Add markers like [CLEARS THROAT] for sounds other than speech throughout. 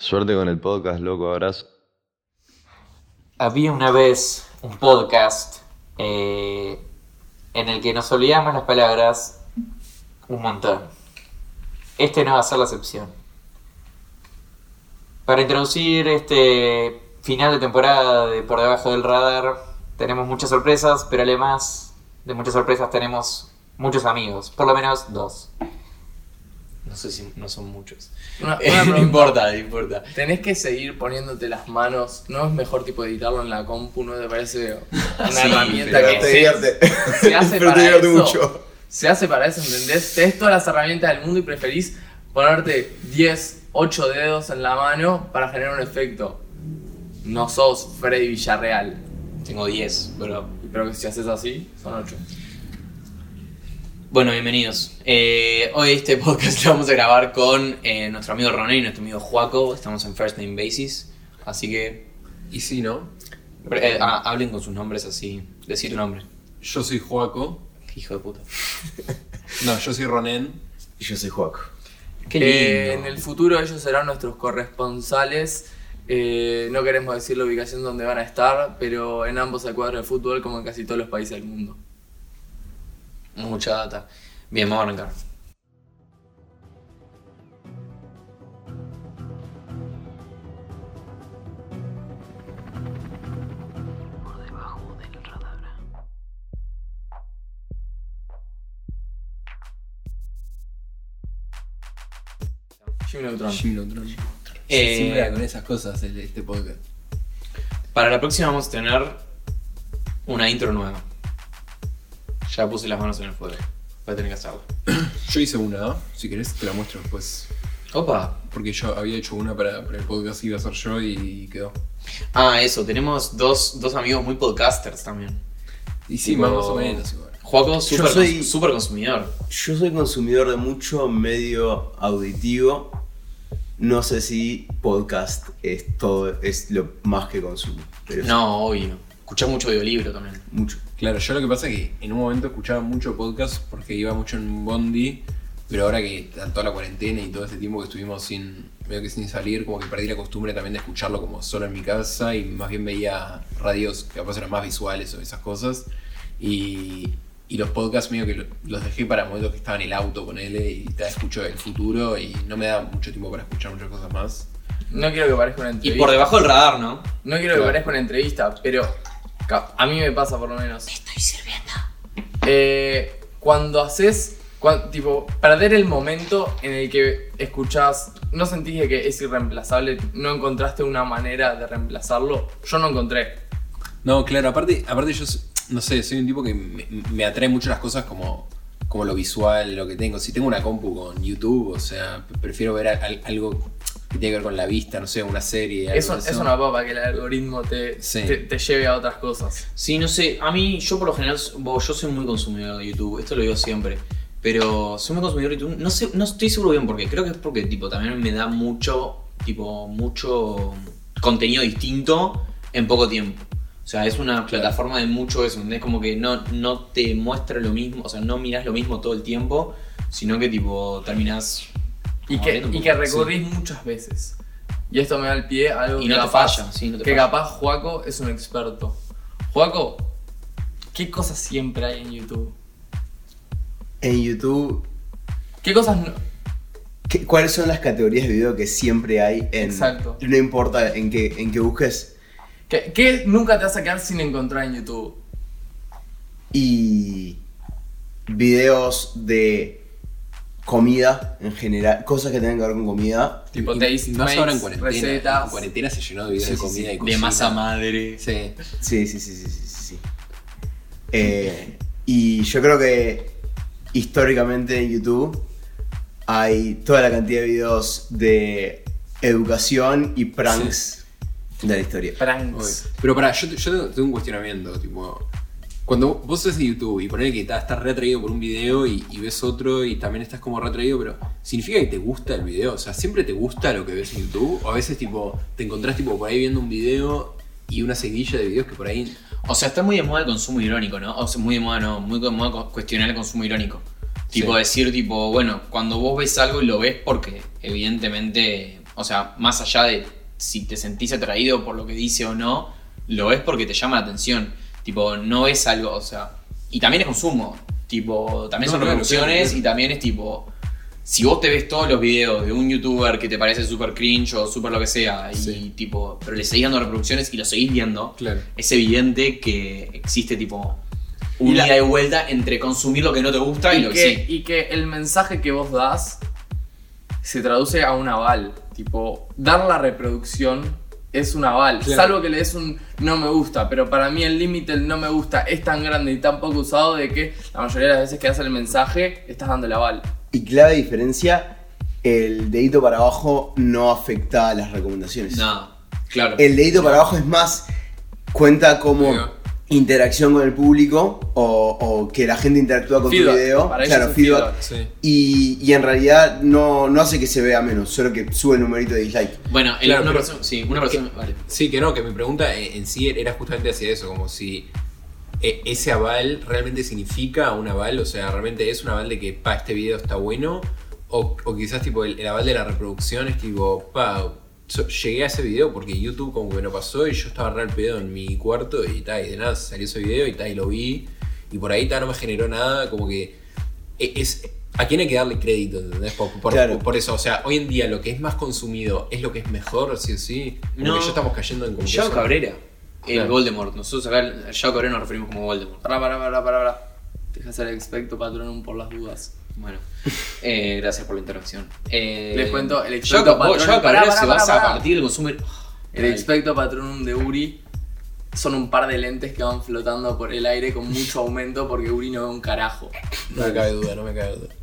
Suerte con el podcast, loco, abrazo. Había una vez un podcast eh, en el que nos olvidamos las palabras un montón. Este no va a ser la excepción. Para introducir este final de temporada de Por Debajo del Radar, tenemos muchas sorpresas, pero además de muchas sorpresas tenemos muchos amigos, por lo menos dos. No sé si no son muchos. Una- [LAUGHS] Eh, una no importa, no importa. Tenés que seguir poniéndote las manos. ¿No es mejor tipo editarlo en la compu? ¿No te parece una Sí, herramienta pero que te se, divierte. se [LAUGHS] hace Pero para te divierte eso? mucho. Se hace para eso, ¿entendés? Tenés todas las herramientas del mundo y preferís ponerte 10, 8 dedos en la mano para generar un efecto. No sos Freddy Villarreal. Tengo 10, pero Pero que si haces así, son 8. Bueno, bienvenidos. Eh, hoy este [LAUGHS] podcast lo vamos a grabar con eh, nuestro amigo Roné y nuestro amigo Juaco. Estamos en First Name Basis. Así que Y sí, ¿no? eh, ah, hablen con sus nombres así. Decir tu nombre. Yo soy Joaco. Hijo de puta. [LAUGHS] No, yo soy Ronen. Y yo soy Juaco. Qué Eh, lindo. en el futuro ellos serán nuestros corresponsales. Eh, no queremos decir la ubicación donde van a estar, pero en ambos hay cuadros de fútbol como en casi todos los países del mundo. Mucha data. Bien, vamos a arrancar. Jimmy Neutron. Jimmy Neutron. Eh, Siempre era con esas cosas el- este podcast. Para la próxima vamos a tener una intro nueva. Ya puse las manos en el fuego. Voy a tener que hacerlo. Yo hice una, ¿no? Si querés te la muestro después. Opa. Porque yo había hecho una para, para el podcast que iba a hacer yo y quedó. Ah, eso. Tenemos dos, dos amigos muy podcasters también. Y sí, Tipo- más, más o menos igual. Juaco, súper soy- súper consumidor. Yo soy consumidor de mucho medio auditivo. No sé si podcast es todo, es lo más que consumo. Pero No, obvio. Escuchás mucho audiolibro también. mucho. Claro, yo lo que pasa es que en un momento escuchaba mucho podcast porque iba mucho en Bondi, pero ahora que está toda la cuarentena y todo este tiempo que estuvimos sin, medio que sin salir, como que perdí la costumbre también de escucharlo como solo en mi casa y más bien veía radios que capaz eran más visuales o esas cosas. Y, y los podcasts medio que lo- los dejé para momentos que estaba en el auto con él y te escucho el futuro y no me da mucho tiempo para escuchar muchas cosas más. No quiero que parezca una Y entrevista. por debajo del radar, ¿no? No quiero que parezca una entrevista, pero a mí me pasa por lo menos. Estoy sirviendo. Eh, cuando haces, tipo, perder el momento en el que escuchás, no sentís de que es irreemplazable, no encontraste una manera de reemplazarlo. Yo no encontré. No, claro, aparte, aparte yo, no sé, soy un tipo que me, me atrae mucho las cosas como, como lo visual, lo que tengo. Si tengo una compu con YouTube, o sea, prefiero ver al- algo que tiene que ver con la vista, no sé, una serie. Eso, de es una papa que el algoritmo te, Sí. te, te lleve a otras cosas. Sí, no sé. A mí, yo por lo general, yo soy muy consumidor de YouTube. Esto lo digo siempre. Pero soy muy consumidor de YouTube. No sé, no estoy seguro bien por qué. Creo que es porque, tipo, también me da mucho, tipo, mucho contenido distinto en poco tiempo. O sea, es una plataforma de mucho eso. Es como que no, no te muestra lo mismo, o sea, no miras lo mismo todo el tiempo, sino que, tipo, terminás. Y que, y que recurrís muchas veces. Y esto me da el pie a algo Y que no te capaz, falla, sí, no te que falla. capaz Juaco es un experto. Juaco, ¿qué cosas siempre hay en YouTube? En YouTube, ¿Qué cosas no- ¿qué- ¿cuáles son las categorías de video que siempre hay en. Exacto. No importa en qué, en qué busques. ¿Qué, qué nunca te vas a quedar sin encontrar en YouTube? Y. videos de comida en general. Cosas que tengan que ver con comida. Tipo Y- taste y más ahora en cuarentena. recetas. En cuarentena se llenó de videos Sí, de sí, comida sí. y cocina. De masa madre. Sí. Sí, sí, sí, sí, sí, sí, sí. Eh, y yo creo que históricamente en YouTube hay toda la cantidad de videos de educación y pranks de la historia. Pranks. Pero pará, yo, te- yo tengo- tengo un cuestionamiento, tipo. Cuando vos haces YouTube y ponés que estás retraído por un video y, y ves otro y también estás como retraído, pero ¿significa que te gusta el video? O sea, ¿siempre te gusta lo que ves en YouTube? O a veces tipo, te encontrás tipo por ahí viendo un video y una seguidilla de videos que por ahí. O sea, está muy de moda el consumo irónico, ¿no? O sea, muy de moda, no, muy de moda cu- cuestionar el consumo irónico. Tipo Sí. decir, tipo, bueno, cuando vos ves algo y lo ves porque evidentemente, o sea, más allá de si te sentís atraído por lo que dice o no, lo es porque te llama la atención. Tipo, no es algo, o sea. Y también es consumo. Tipo, también No, son claro, reproducciones y también es tipo. Si vos te ves todos los videos de un youtuber que te parece súper cringe o súper lo que sea, y tipo, pero le seguís dando reproducciones y lo seguís viendo, Claro. es evidente que existe tipo un ida y vuelta entre consumir lo que no te gusta y, y, lo que, que, sí. y que el mensaje que vos das se traduce a un aval. Tipo, dar la reproducción es un aval. Claro. Salvo que le des un no me gusta. Pero para mí el límite del no me gusta es tan grande y tan poco usado de que la mayoría de las veces que das el mensaje estás dando el aval. Y clave diferencia, el dedito para abajo no afecta a las recomendaciones. No, claro. El dedito para abajo es más, cuenta como. Interacción con el público o, o que la gente interactúa con Feedback, tu video. para claro, es feedback. feedback. Sí. Y, y en realidad no, no hace que se vea menos, solo que sube el numerito de dislike. Bueno, el- Claro, una pero- persona. Sí, una persona. Vale. Sí, que no, que mi pregunta eh, en sí era justamente hacia eso, como si eh, ese aval realmente significa un aval, o sea, realmente es un aval de que, pa, este video está bueno, o, o quizás tipo el, el aval de la reproducción es tipo, pa, so- llegué a ese video porque YouTube como que me lo pasó y yo estaba re al pedo en mi cuarto y tal, y de nada salió ese video y tal, y lo vi, y por ahí tal, no me generó nada, como que e- es... ¿A quién hay que darle crédito? ¿entendés? Por, por- Claro. por eso, o sea, hoy en día lo que es más consumido es lo que es mejor, sí o sí. Como No. que ya estamos cayendo en que Yao Cabrera. El Claro. Voldemort. Nosotros acá a Yao Cabrera nos referimos como Voldemort. Pará, pará, pará, pará, pará. Deja ser expecto patronum por las dudas. Bueno, eh, gracias por la interacción. Eh, Les cuento, el Cabrera se pará, basa a partir del consumo. El Ay, expecto patronum de Uri son un par de lentes que van flotando por el aire con mucho aumento porque Uri no ve un carajo. No me cabe duda, no me cabe duda.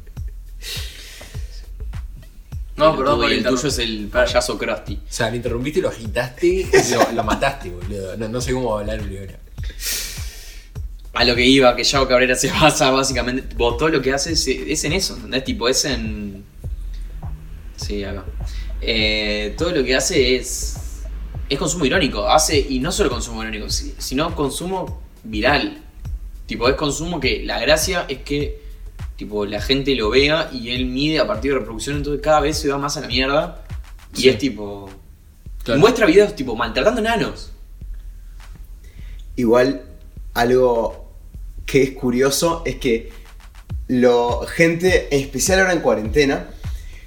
No, el perdón tuyo- por y el interrumpir. tuyo es el payaso Krusty. O sea, lo interrumpiste, lo agitaste y lo, lo mataste, boludo. No, no sé cómo hablar ahora. A lo que iba, que Yao Cabrera se [LAUGHS] basa básicamente. Vos todo lo que hace es, es en eso, ¿entendés? Tipo, es en. Sí, acá. Eh, todo lo que hace es. Es consumo irónico. Hace. Y no solo consumo irónico, si- sino consumo viral. Tipo, es consumo que la gracia es que. Tipo, la gente lo vea y él mide a partir de reproducción, entonces cada vez se va más a la mierda. Y Sí. es tipo. Claro. Muestra videos tipo maltratando enanos. Igual, algo que es curioso es que lo, gente, en especial ahora en cuarentena,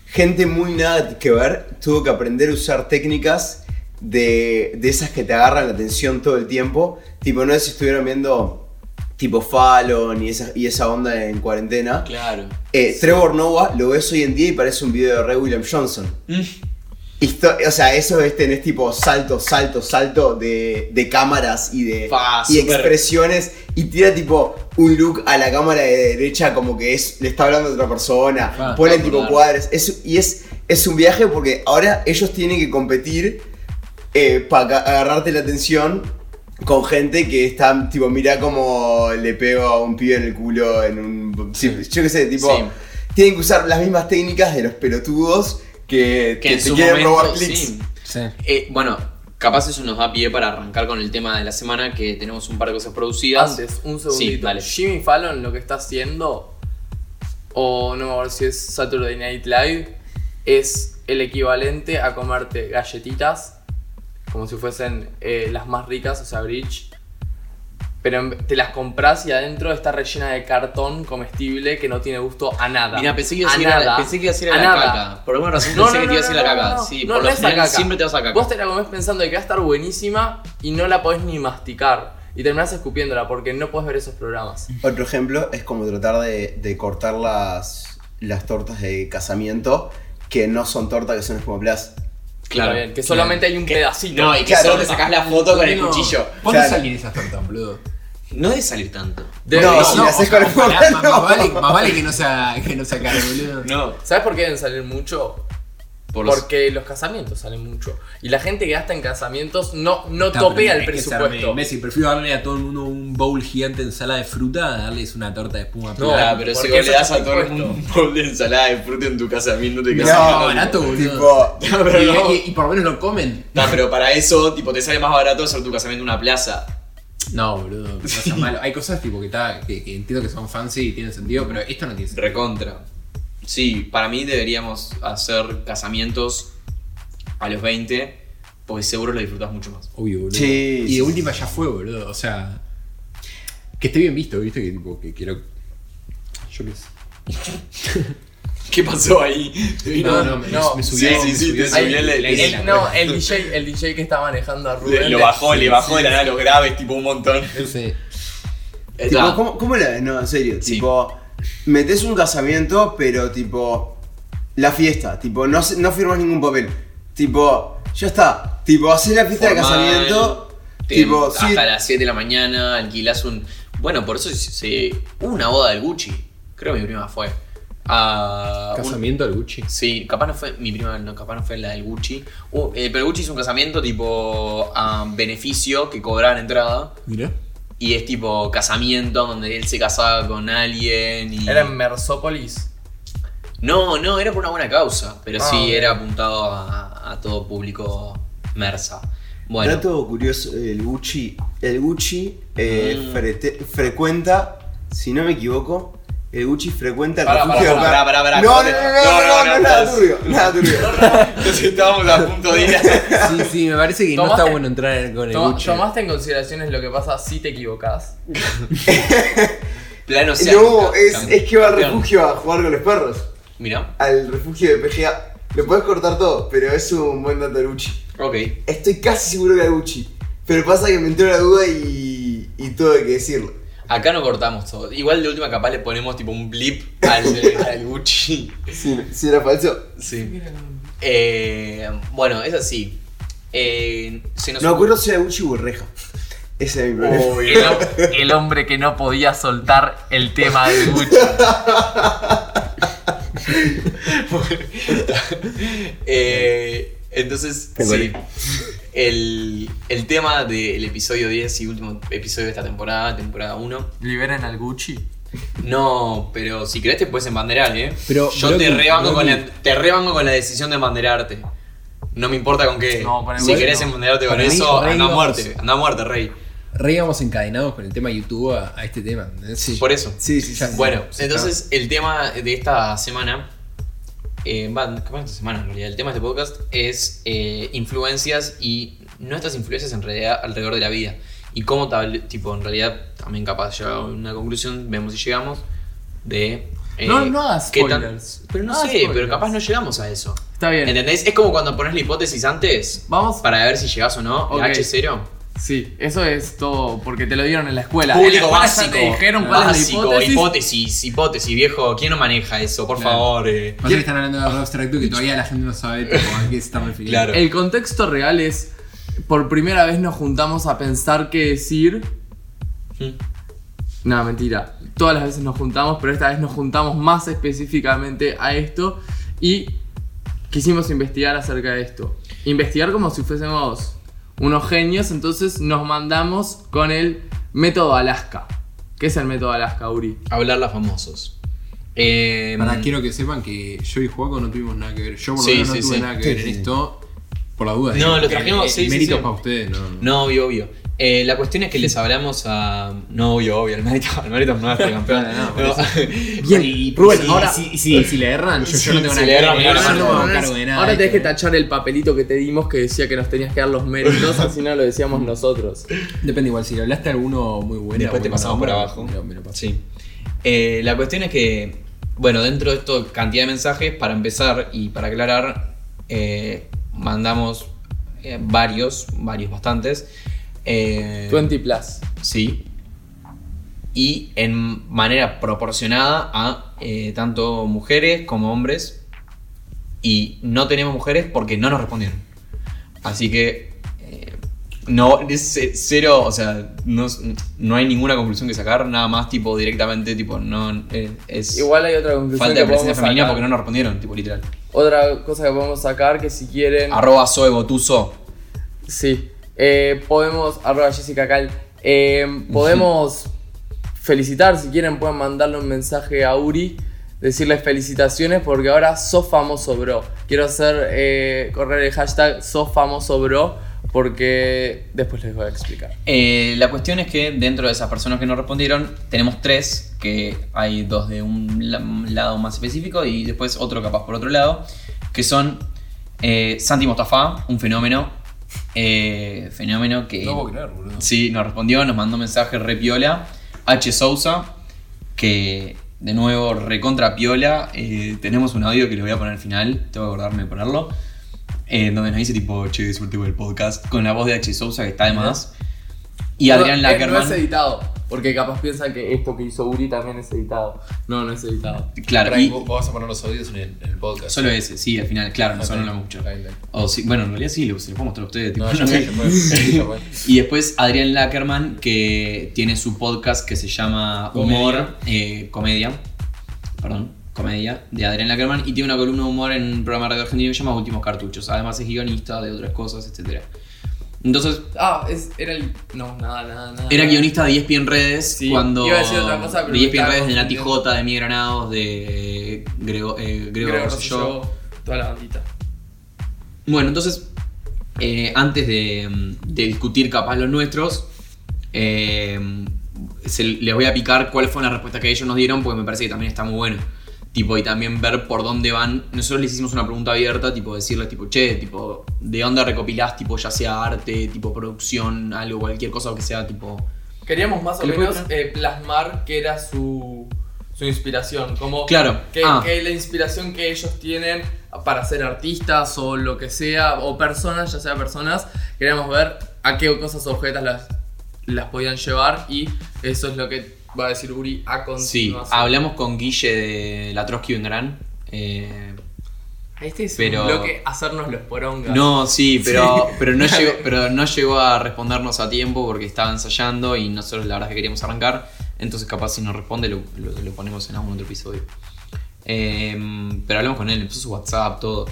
gente muy nada que ver, tuvo que aprender a usar técnicas de, de esas que te agarran la atención todo el tiempo. Tipo, no sé si estuvieron viendo tipo Fallon y esa, y esa onda en cuarentena. Claro. Eh, Trevor Noah lo ves hoy en día y parece un video de Ray William Johnson. Histo- o sea, eso es tenés tipo salto, salto, salto de, de cámaras y de y expresiones y tira tipo un look a la cámara de derecha como que es le está hablando a otra persona, Fa, pone tipo claro. cuadros. Es- y es, es un viaje porque ahora ellos tienen que competir para agarrarte la atención con gente que está tipo, mira como le pego a un pibe en el culo en un... sí, yo qué sé, tipo... Sí. Tienen que usar las mismas técnicas de los pelotudos que, Que que en te su quieren momento, robar clics. sí. Sí. Eh, bueno, capaz eso nos da pie para arrancar con el tema de la semana, que tenemos un par de cosas producidas. Antes, un Sí, segundito. dale. Jimmy Fallon lo que está haciendo, o no me acuerdo si es Saturday Night Live, es el equivalente a comerte galletitas, como si fuesen eh, las más ricas, o sea, Bridge. Pero te las compras y adentro está rellena de cartón comestible que no tiene gusto a nada. Mira, pensé que iba a A decir, a pensé que iba a decir a A la nada. caca. Por alguna razón pensé que te iba a decir la caca. no, sí, no, por no lo es la general caca. siempre te vas a caca. Vos te la comés pensando de que va a estar buenísima y no la podés ni masticar. Y terminás escupiéndola porque no podés ver esos programas. Otro ejemplo es como tratar de, de cortar las, las tortas de casamiento que no son tortas, que son espumaplas. Claro. Bien, que solamente hay un Que- pedacito. No, y que Claro. solo te sacás la foto con el No. cuchillo. ¿Por Claro. qué salir esas tortas, boludo? No debe salir tanto. De- No, no, si no, la haces con el ojalá, papel, más, no. más vale, más vale que no sea, que no sea caro, boludo. No. ¿Sabes por qué deben salir mucho? Por los- Porque los casamientos salen mucho. Y la gente que gasta en casamientos no, no Está, topea el presupuesto. imbécil. Prefiero darle a todo el mundo un bowl gigante de ensalada de fruta a darles una torta de espuma. No, Ah, pero si vos le das a todo el mundo un bowl de ensalada de fruta en tu casamiento, te No, quedas no, barato, boludo. Tipo, [LAUGHS] No, pero y, no. y- y por lo menos lo comen. No, pero [LAUGHS] para eso, tipo, te sale más barato hacer tu casamiento en una plaza. No, boludo, no sea malo. Hay cosas tipo que, está, que, que entiendo que son fancy y tienen sentido, pero esto no tiene sentido. Recontra. Sí, para mí deberíamos hacer casamientos a los 20, porque seguro lo disfrutas mucho más. Obvio, boludo. Sí, Y sí, de última ya fue, boludo. O sea. Que esté bien visto, viste, que tipo, que quiero. Yo qué sé. [LAUGHS] ¿Qué pasó ahí? No, no, me, no, me subió. sí, sí, sí, te el- subió el- el- el- El- no, el DJ, el DJ que está manejando a Rubén. lo bajó, le bajó de la nada los graves, tipo un montón. Sí. Tipo, ¿cómo, cómo la.? No, en serio. Sí. Tipo, metes un casamiento, pero tipo. La fiesta. Tipo, no, se- no firmas ningún papel. Tipo, ya está. Tipo, haces la fiesta de casamiento. te- tipo, hasta sí. las 7 de la mañana alquilás un. Bueno, por eso se, una boda del Gucci. Creo que mi prima fue. A un- Casamiento al Gucci. Sí, capaz no fue mi prima, no, capaz no fue la del Gucci. Uh, eh, pero el Gucci hizo un casamiento tipo a beneficio que cobraban entrada. Mira. Y es tipo casamiento donde él se casaba con alguien y. Era en Mersópolis. No, no, era por una buena causa. Pero Ah, sí, era apuntado a, a todo público mersa. Bueno. Dato curioso, el Gucci. El Gucci eh, Mm. frecuenta, si no me equivoco, Gucci frecuenta el Pará, refugio de no, no, no, no, nada turbio, nada turbio. Entonces estábamos a punto de ir a- Sí, sí, me parece que no está bueno entrar con el Gucci. ¿Tomaste en consideración lo que pasa si te equivocas? [LAUGHS] Plano sea. No, es, es que va al refugio a jugar con los perros. Mira, Al refugio de PGA. Lo puedes cortar todo, pero es un buen dato del Gucci. ok. Estoy casi seguro que era Gucci. Pero pasa que me entró la duda y, y tuve que decirlo. Acá no cortamos todo. Igual de última capaz le ponemos tipo un blip al, [LAUGHS] al Gucci. Si, era falso. Sí. Eh, bueno, es así. Eh, se nos No me acuerdo si era Gucci o Reja. Ese es mi problema. El hombre que no podía soltar el tema de Gucci. [LAUGHS] [LAUGHS] Eh, entonces, sí. El, el tema del episodio 10 y último episodio de esta temporada, temporada 1. Liberen al Gucci. No, pero si querés te puedes embanderar, ¿eh? Pero, Yo te bro, con la, te rebanco con la decisión de embanderarte. No me importa con qué. No, si querés no. embanderarte con eso, rey, anda a muerte. Anda a muerte, rey. Re íbamos encadenados con el tema YouTube a, a este tema. Por eso. Sí, sí, sí. Bueno, Sí, entonces el tema de esta semana, eh, va, esta semana en realidad, el tema de este podcast es eh, influencias y nuestras influencias en realidad alrededor de la vida. Y cómo tal, tipo, en realidad también capaz llegar a una conclusión, vemos si llegamos, de... eh, No, no hagas tan- spoilers. pero no, sé, pero capaz no llegamos a eso. Está bien. ¿Entendés? Es como cuando pones la hipótesis antes Vamos. para ver si llegas o no, Ok. la H0. Sí, eso es todo porque te lo dieron en la escuela. en la Público escuela básico. te dijeron cuál básico, es la hipótesis. hipótesis, hipótesis, viejo. ¿Quién no maneja eso? Por Claro. favor. eh. Que están hablando de algo abstracto que todavía la gente no sabe tipo, a qué se está refiriendo. Claro. El contexto real es, por primera vez nos juntamos a pensar qué decir. Mm. No, mentira. Todas las veces nos juntamos, pero esta vez nos juntamos más específicamente a esto y quisimos investigar acerca de esto. Investigar como si fuésemos unos genios, entonces nos mandamos con el método Alaska. ¿Qué es el método Alaska, Uri? Hablar a famosos. Eh, Para, quiero que sepan que yo y Juaco no tuvimos nada que ver. Yo por lo Sí, menos no sí, tuve sí. nada que Sí, ver en esto. Por la duda. No, digo, lo porque trajimos, el sí, sí, mérito sí. para ustedes, no. No, obvio, obvio. Eh, la cuestión es que les hablamos a. No, obvio, obvio. El mérito, el mérito no es campeón. No, no, No. [LAUGHS] Bien, y Rubén, ahora- si, si, si le erran, yo, yo no tengo si nada que erran, no me no, cargo de nada. ahora tenés que tachar el papelito que te dimos que decía que nos tenías que dar los méritos, [LAUGHS] así no lo decíamos nosotros. Depende igual, si le hablaste a alguno muy bueno. Después te pasamos por abajo. me lo- me lo pasas. Sí. Eh, la cuestión es que, bueno, dentro de esto, cantidad de mensajes, para empezar y para aclarar, eh, mandamos eh, varios, varios, bastantes. Eh, 20 plus. Sí. Y en manera proporcionada a eh, tanto mujeres como hombres. Y no tenemos mujeres porque no nos respondieron. Así que. eh, no, es cero, o sea, no, no hay ninguna conclusión que sacar, nada más tipo directamente, tipo, no, es Igual hay otra conclusión falta de presencia femenina porque no nos respondieron, tipo, literal. Otra cosa que podemos sacar que si quieren... Arroba botuso. Sí. Eh, podemos, arroba Jessica Cal, eh, podemos [LAUGHS] felicitar, si quieren pueden mandarle un mensaje a Uri, decirle felicitaciones porque ahora sos famoso bro. Quiero hacer, eh, correr el hashtag sos famoso bro porque después les voy a explicar. Eh, la cuestión es que dentro de esas personas que nos respondieron, tenemos tres, que hay dos de un la- lado más específico y después otro capaz por otro lado, que son Eh, Santi Mostafa, un fenómeno. Eh, fenómeno que. No puedo creer, boludo. Sí, nos respondió, nos mandó un mensaje re piola. H. Sousa, que de nuevo recontra piola. Eh, tenemos un audio que lo voy a poner al final, tengo que acordarme de ponerlo. Eh, donde nos dice tipo, che, suerte con el podcast. Con la voz de H. Sousa, que está de más. Y Adrián no, eh, Lackerman. No es editado, porque capaz piensan que esto que hizo Uri también es editado. No, no es editado. Claro, y vos, vas a poner los audios en el, en el podcast. solo ese, sí, al final, claro, no Ok. son mucho. O sí, bueno, en realidad sí, lo- se lo puedo mostrar a ustedes. tipo, No, no sé. [LAUGHS] Y después Adrián Lackerman, que tiene su podcast que se llama Humor, eh, Comedia, perdón, Comedia, de Adrián Lackerman, y tiene una columna de humor en un programa de radio argentino que se llama Últimos Cartuchos. Además es guionista de otras cosas, etc. Entonces, Ah, es, era el. No, nada, nada, nada. era guionista de ESPN Redes Sí, cuando... iba a decir otra cosa, pero de ESPN Redes, de Nati. J, de Miguel Granados, de Grego, eh, Grego Rosselló. toda la bandita. Bueno, entonces, eh, antes de, de discutir capaz los nuestros, eh, se- les voy a picar cuál fue la respuesta que ellos nos dieron, porque me parece que también está muy bueno. Tipo, y también ver por dónde van. Nosotros les hicimos una pregunta abierta, tipo, decirles, tipo, che, tipo, ¿de dónde recopilás, tipo, ya sea arte, tipo, producción, algo, cualquier cosa que sea, tipo. Queríamos más o ¿Qué menos eh, plasmar que era su, su inspiración. Como Claro, que, ah. que la inspiración que ellos tienen para ser artistas o lo que sea, o personas, ya sea personas, queríamos ver a qué cosas objetas las, las podían llevar y eso es lo que va a decir Uri a Sí, continuación. hablamos con Guille de la Trotsky Gran. Eh, Este es pero- un bloque hacernos los porongas. No, sí, pero, pero, no [LAUGHS] llegó, pero no llegó a respondernos a tiempo porque estaba ensayando y nosotros la verdad es que queríamos arrancar. Entonces capaz si nos responde lo, lo- lo ponemos en algún otro episodio. Em, pero hablamos con él, le puso su WhatsApp, todo.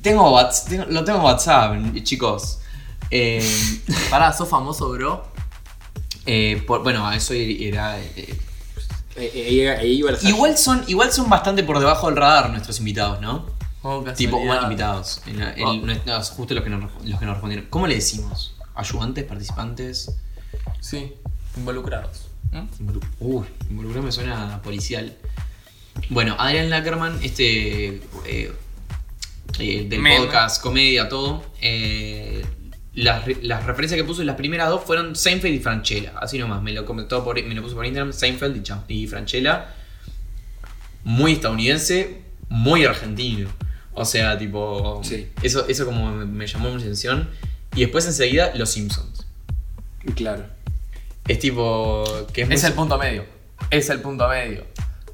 Tengo WhatsApp, tengo- lo tengo en WhatsApp, chicos. Em, Pará, sos famoso, bro. Eh, por- bueno, a eso era... eh, Eh, eh, igual, son, igual son bastante por debajo del radar nuestros invitados, ¿no? Oh, Tipo, bueno, invitados. En la- en- Oh. no, no, justo los que, nos, los que nos respondieron. ¿Cómo le decimos? ¿Ayudantes? ¿Participantes? Sí, involucrados. Involu- Uy, involucrado me suena policial. Bueno, Adrián Lackerman, este. eh, eh, del Meme. podcast, comedia, todo. eh, las, las referencias que puso, las primeras dos fueron Seinfeld y Franchella. Así nomás, me lo comentó por, me lo puso por Instagram, Seinfeld y, Franchella. Muy estadounidense, muy argentino. O sea, tipo. Sí. Eso, eso como me, me llamó mucha atención. Y después enseguida, Los Simpsons. Claro. Es tipo. Que es, muy- el punto medio. Es el punto medio.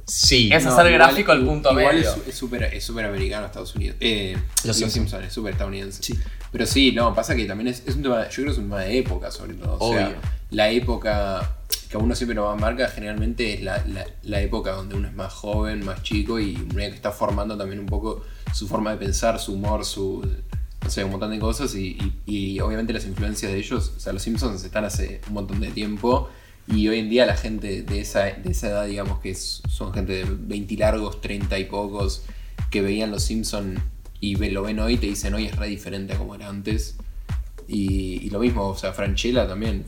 Sí. Es No, hacer igual- gráfico al punto igual medio. es- Es súper es súper americano Estados Unidos. Eh, Los Los, Simpsons. Simpsons es súper estadounidense. Sí. Pero sí, no, pasa que también es, es un tema, yo creo que es un tema de época sobre todo. O Obvio. sea, la época que a uno siempre lo marca generalmente es la, la- la época donde uno es más joven, más chico y uno que está formando también un poco su forma de pensar, su humor, su... No sé, un montón de cosas y, y- y obviamente las influencias de ellos, o sea, los Simpsons están hace un montón de tiempo y hoy en día la gente de esa, de esa edad, digamos que es- son gente de 20 largos, 30 y pocos, que veían los Simpsons y lo ven hoy y te dicen hoy es re diferente a como era antes. Y, y lo mismo, o sea, Franchella también,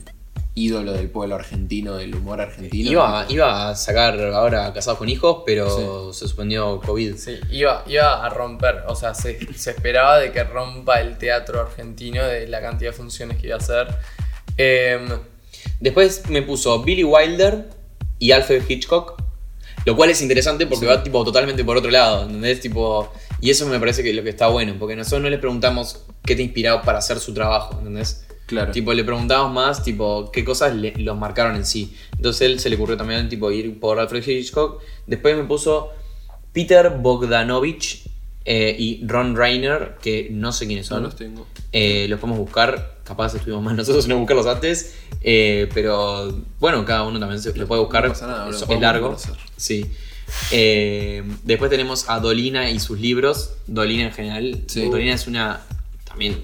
ídolo del pueblo argentino, del humor argentino. Iba, iba a sacar ahora Casados con Hijos, pero se suspendió COVID. Sí, iba, iba a romper, o sea, se, se esperaba de que rompa el teatro argentino de la cantidad de funciones que iba a hacer. Em, Después me puso Billy Wilder y Alfred Hitchcock. Lo cual es interesante porque va tipo totalmente por otro lado, ¿entendés? Tipo, y eso me parece que lo que está bueno, porque nosotros no le preguntamos qué te inspiró para hacer su trabajo, ¿entendés? Claro. Tipo, le preguntamos más, tipo, qué cosas le- los marcaron en sí. Entonces él se le ocurrió también, tipo, ir por Alfred Hitchcock. Después me puso Peter Bogdanovich eh, y Ron Reiner, que no sé quiénes no son. los tengo. Eh, los podemos buscar, capaz estuvimos más nosotros en buscarlos antes, eh, pero bueno, cada uno también se lo puede buscar, No pasa nada, es, es largo. Sí. Eh, después tenemos a Dolina y sus libros, Dolina en general. Sí. Dolina es una también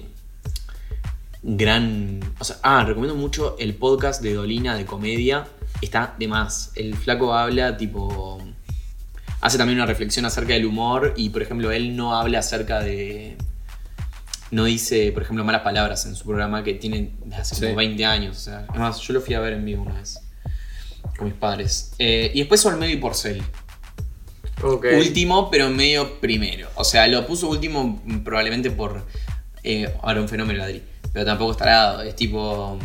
gran... O sea, ah, recomiendo mucho el podcast de Dolina de comedia, está de más. El flaco habla tipo... Hace también una reflexión acerca del humor y, por ejemplo, él no habla acerca de no dice, por ejemplo, malas palabras en su programa que tiene hace como Sí. 20 años. O sea, además, yo lo fui a ver en vivo una vez con mis padres. Eh, y después Olmedo y Porcel. Último, pero medio primero. O sea, lo puso último probablemente por. eh, ahora un fenómeno Adri. Pero tampoco está dado. Es tipo.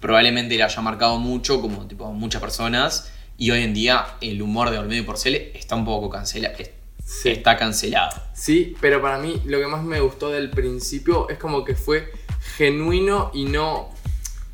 Probablemente le haya marcado mucho, como tipo muchas personas. Y hoy en día el humor de Olmedo y Porcel está un poco cancelado. Sí. Está cancelado. Sí, pero para mí lo que más me gustó del principio es como que fue genuino y no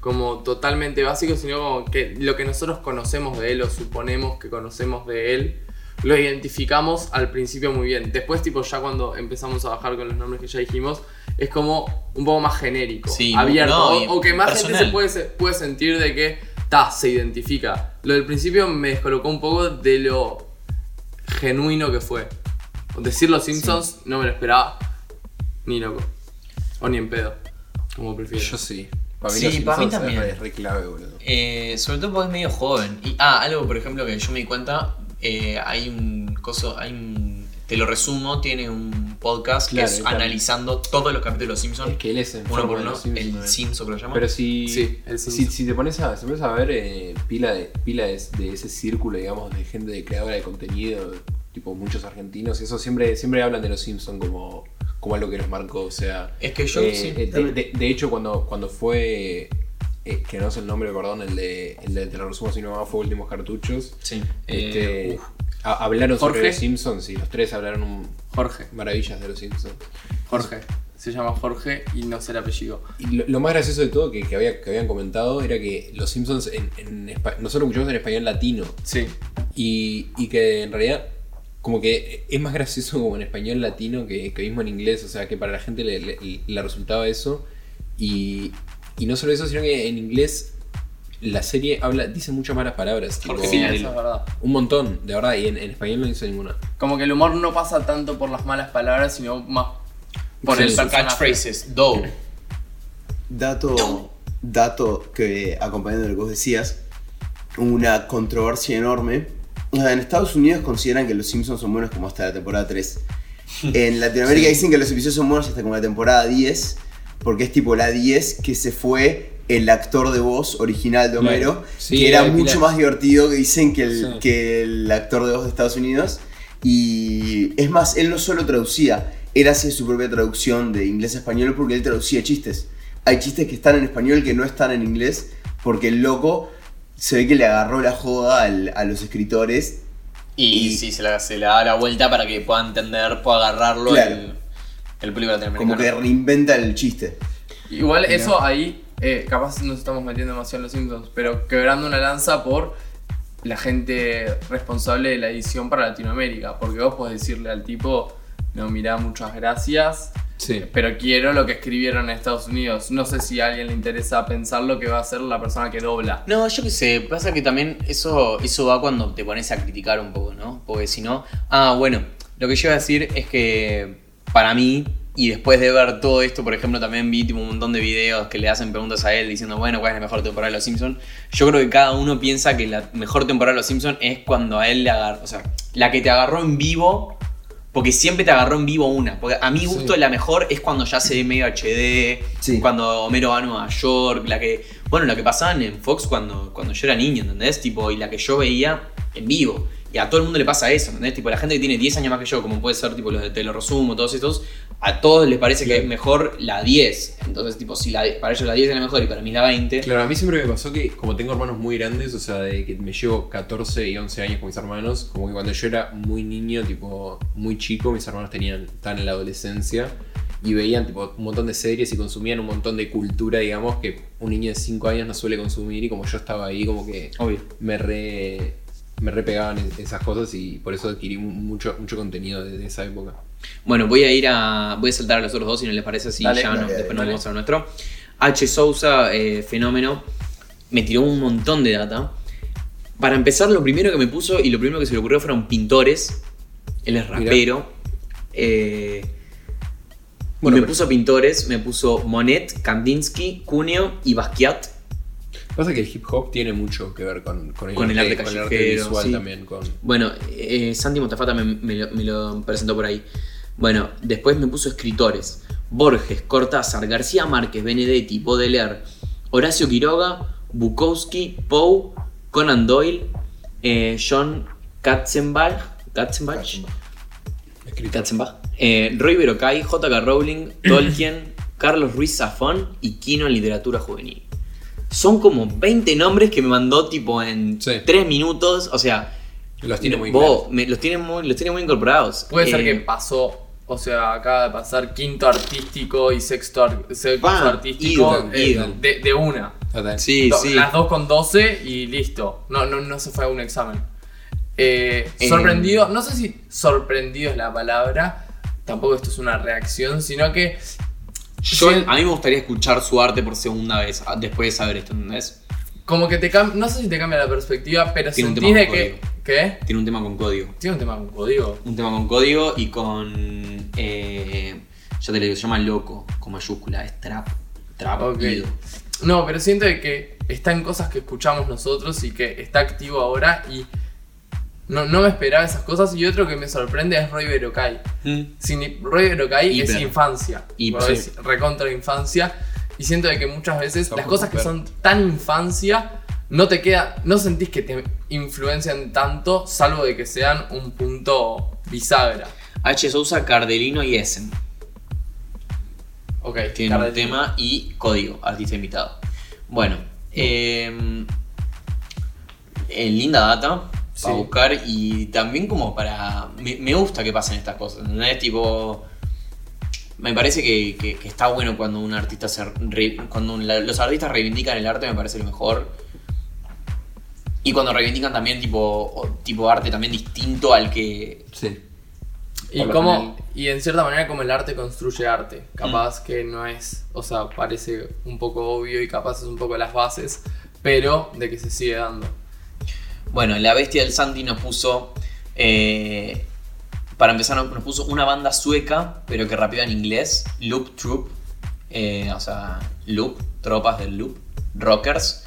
como totalmente básico, sino como que lo que nosotros conocemos de él o suponemos que conocemos de él, lo identificamos al principio muy bien. Después, tipo, ya cuando empezamos a bajar con los nombres que ya dijimos, es como un poco más genérico, Sí, abierto, no, o, que más gente se puede, se puede sentir de que, ta, se identifica. Lo del principio me descolocó un poco de lo genuino que fue. Decir los Simpsons no me lo esperaba ni loco. O ni en pedo. Como prefieres. Yo sí. Para mí, Sí, para mí también. Es re clave, boludo. Eh, sobre todo porque es medio joven. Y, ah, algo por ejemplo que yo me di cuenta, eh, hay un coso, hay un, te lo resumo, tiene un podcast Claro, que es claro. analizando todos los capítulos de los Simpsons, Es que él es uno por uno, Simpsons, el. Simpson que lo llaman. Pero si, Sí, el si, si te pones a, si pones a ver eh, pila, de, pila de, de ese círculo, digamos, de gente de creadora de contenido, tipo muchos argentinos, eso siempre, siempre hablan de los Simpsons como, como algo que los marcó. O sea, Es que yo eh, sí, eh, de, de- de hecho, cuando, cuando fue, eh, que no sé el nombre, perdón, el de, el de Te lo resumo si no más fue Últimos Cartuchos, Sí. este, Eh, a- hablaron sobre los Simpsons y los tres hablaron un- Jorge. maravillas de los Simpsons. Jorge. Se llama Jorge y no sé el apellido. Y lo, lo más gracioso de todo que, que, había, que habían comentado era que los Simpsons en, en espa- nosotros escuchamos en español latino Sí. y, y que en realidad como que es más gracioso como en español latino que, que mismo en inglés, o sea que para la gente le, le- le resultaba eso y, y no solo eso, sino que en inglés la serie habla, dice muchas malas palabras, tipo, Sí, eso es verdad. un montón, de verdad, y en, en español no dice ninguna. Como que el humor no pasa tanto por las malas palabras, sino más por Sí, el catchphrases, Doe. Dato, dato que acompañando lo que vos decías, una controversia enorme. O sea, en Estados Unidos consideran que los Simpsons son buenos como hasta la temporada 3. [LAUGHS] En Latinoamérica dicen que los episodios son buenos hasta como la temporada 10, porque es tipo la 10 que se fue el actor de voz original de Homero, Claro. Sí, que era mucho más divertido que dicen que el, Sí. que el actor de voz de Estados Unidos. Y es más, él no solo traducía, él hace su propia traducción de inglés a español porque él traducía chistes. Hay chistes que están en español que no están en inglés porque el loco se ve que le agarró la joda al- a los escritores. Y, Y- sí, se la, se la da la vuelta para que pueda entender, pueda agarrarlo Claro. el, el público Como que latinoamericano. reinventa el chiste. Igual eso ahí, eh, capaz nos estamos metiendo demasiado en los Simpsons, pero quebrando una lanza por la gente responsable de la edición para Latinoamérica. Porque vos podés decirle al tipo, no, mirá, muchas gracias, Sí. pero quiero lo que escribieron en Estados Unidos. No sé si a alguien le interesa pensar lo que va a hacer la persona que dobla. No, yo qué sé, pasa que también eso, eso va cuando te pones a criticar un poco, ¿no? Porque si no. Ah, bueno, lo que yo iba a decir es que para mí, y después de ver todo esto, por ejemplo, también vi tipo, un montón de videos que le hacen preguntas a él diciendo, bueno, ¿cuál es la mejor temporada de Los Simpsons? Yo creo que cada uno piensa que la mejor temporada de Los Simpsons es cuando a él le agarró, o sea, la que te agarró en vivo. Porque siempre te agarró en vivo una. Porque a mi gusto Sí. la mejor es cuando ya se ve medio HD, Sí. cuando Homero va a Nueva York, la que. Bueno, la que pasaban en Fox cuando, cuando yo era niño, ¿entendés? Tipo, y la que yo veía en vivo. Y a todo el mundo le pasa eso, ¿entendés? Tipo, la gente que tiene 10 años más que yo, como puede ser tipo los de Te lo resumo, todos estos, a todos les parece que es mejor la 10. Entonces, tipo, si la, para ellos la 10 es la mejor y para mí la 20. Claro, a mí siempre me pasó que como tengo hermanos muy grandes, o sea, de que me llevo 14 y 11 años con mis hermanos, como que cuando yo era muy niño, tipo muy chico, mis hermanos tenían, estaban en la adolescencia y veían tipo un montón de series y consumían un montón de cultura, digamos, que un niño de 5 años no suele consumir y como yo estaba ahí, como que Obvio. me re, me re pegaban es- esas cosas y por eso adquirí mu- mucho, mucho contenido de, esa época. Bueno, voy a ir a. Voy a saltar a los otros dos si no les parece así. Dale, ya no, dale, después nos vamos a nuestro. H. Sousa, eh, fenómeno. Me tiró un montón de data. Para empezar, lo primero que me puso y lo primero que se le ocurrió fueron pintores. Él es rapero. Eh, Bueno, me pero- puso pintores, me puso Monet, Kandinsky, Cuneo y Basquiat. Pasa que el hip hop tiene mucho que ver con, con el, Con el arte con el visual sí. también. Con, Bueno, eh, Santi Mostafata me, me lo, me lo presentó por ahí. Bueno, después me puso escritores. Borges, Cortázar, García Márquez, Benedetti, Baudelaire, Horacio Quiroga, Bukowski, Poe, Conan Doyle, eh, John Katzenbach, Katzenbach. Katzenbach. Eh, Roy Berocay, J.K. Rowling, [CLEARS THROAT] Tolkien, Carlos Ruiz Zafón y Kino en literatura juvenil. Son como 20 nombres que me mandó tipo en Sí. 3 minutos. O sea, Los tiene muy vos, me- los, tiene muy, los tiene muy incorporados. Puede ser Eh, que pasó, o sea, acaba de pasar quinto artístico y sexto, ar- sexto Pa, artístico ido, eh. De, de una. Total. Sí, Do- sí. Las dos con 12 y listo. No, no, no se fue a un examen. Eh, Eh, sorprendido, no sé si sorprendido es la palabra, tampoco esto es una reacción, sino que Yo, Sí. a mí me gustaría escuchar su arte por segunda vez, después de saber esto, ¿entendés? como que te cambia, no sé si te cambia la perspectiva, pero Tiene un sentís tema de con que... ¿Qué? Tiene un tema con código. Tiene un tema con código. Un tema con código y con. Eh, ya te lo digo, se llama loco, con mayúscula, es trap. Trap. Ok. ido. No, pero siento de que está en cosas que escuchamos nosotros y que está activo ahora y no, no me esperaba esas cosas. Y otro que me sorprende es Roy Berocay. Sin- Roy Berocay es infancia. Bueno, es recontra infancia. Y siento de que muchas veces Está las cosas que son tan infancia no te queda, no sentís que te influencian tanto, salvo de que sean un punto bisagra. H. Sousa, Cardelino y Essen. Ok, Tienen un Cardelino. tema y código, artista invitado. Bueno, eh, eh, linda data Sí. para buscar y también como para... Me, me gusta que pasen estas cosas, ¿no es tipo... Me parece que, que- que está bueno cuando un artista se... re- cuando un- la- los artistas reivindican el arte me parece lo mejor. Y cuando reivindican también tipo, tipo arte también distinto al que... Sí. Y, como, y en cierta manera como el arte construye arte. Mm. Capaz que no es, o sea, parece un poco obvio y capaz es un poco las bases, pero de que se sigue dando. Bueno, la bestia del Santi nos puso. eh, para empezar, nos puso una banda sueca, pero que rapeaba en inglés: Loop Troop. eh, o sea, Loop, tropas del Loop, Rockers.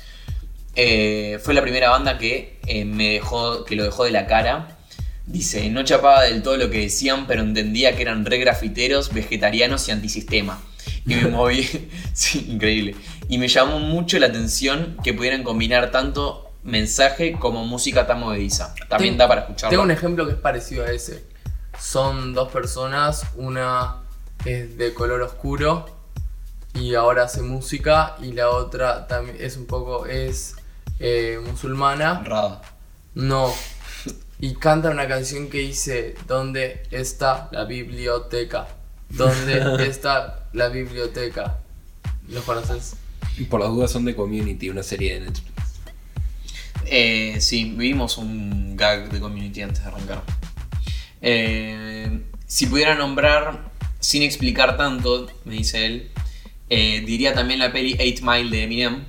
Eh, fue la primera banda que me dejó, que lo dejó de la cara. Dice, no chapaba del todo lo que decían, pero entendía que eran re grafiteros, vegetarianos y antisistema. Y me [LAUGHS] moví, [LAUGHS] sí, increíble. Y me llamó mucho la atención que pudieran combinar tanto mensaje como música tan movediza. También Ten- da para escucharlo. Tengo un ejemplo que es parecido a ese. Son dos personas, una es de color oscuro y ahora hace música y la otra también es un poco, es eh, musulmana. Rada. No. Y canta una canción que dice, ¿dónde está la biblioteca? ¿Dónde [LAUGHS] está la biblioteca? ¿Los conoces? Y por las dudas son de Community, una serie de Netflix. Eh, sí, vivimos un gag de community antes de arrancar. Eh, si pudiera nombrar, sin explicar tanto, me dice él, eh, diría también la peli 8 Mile de Eminem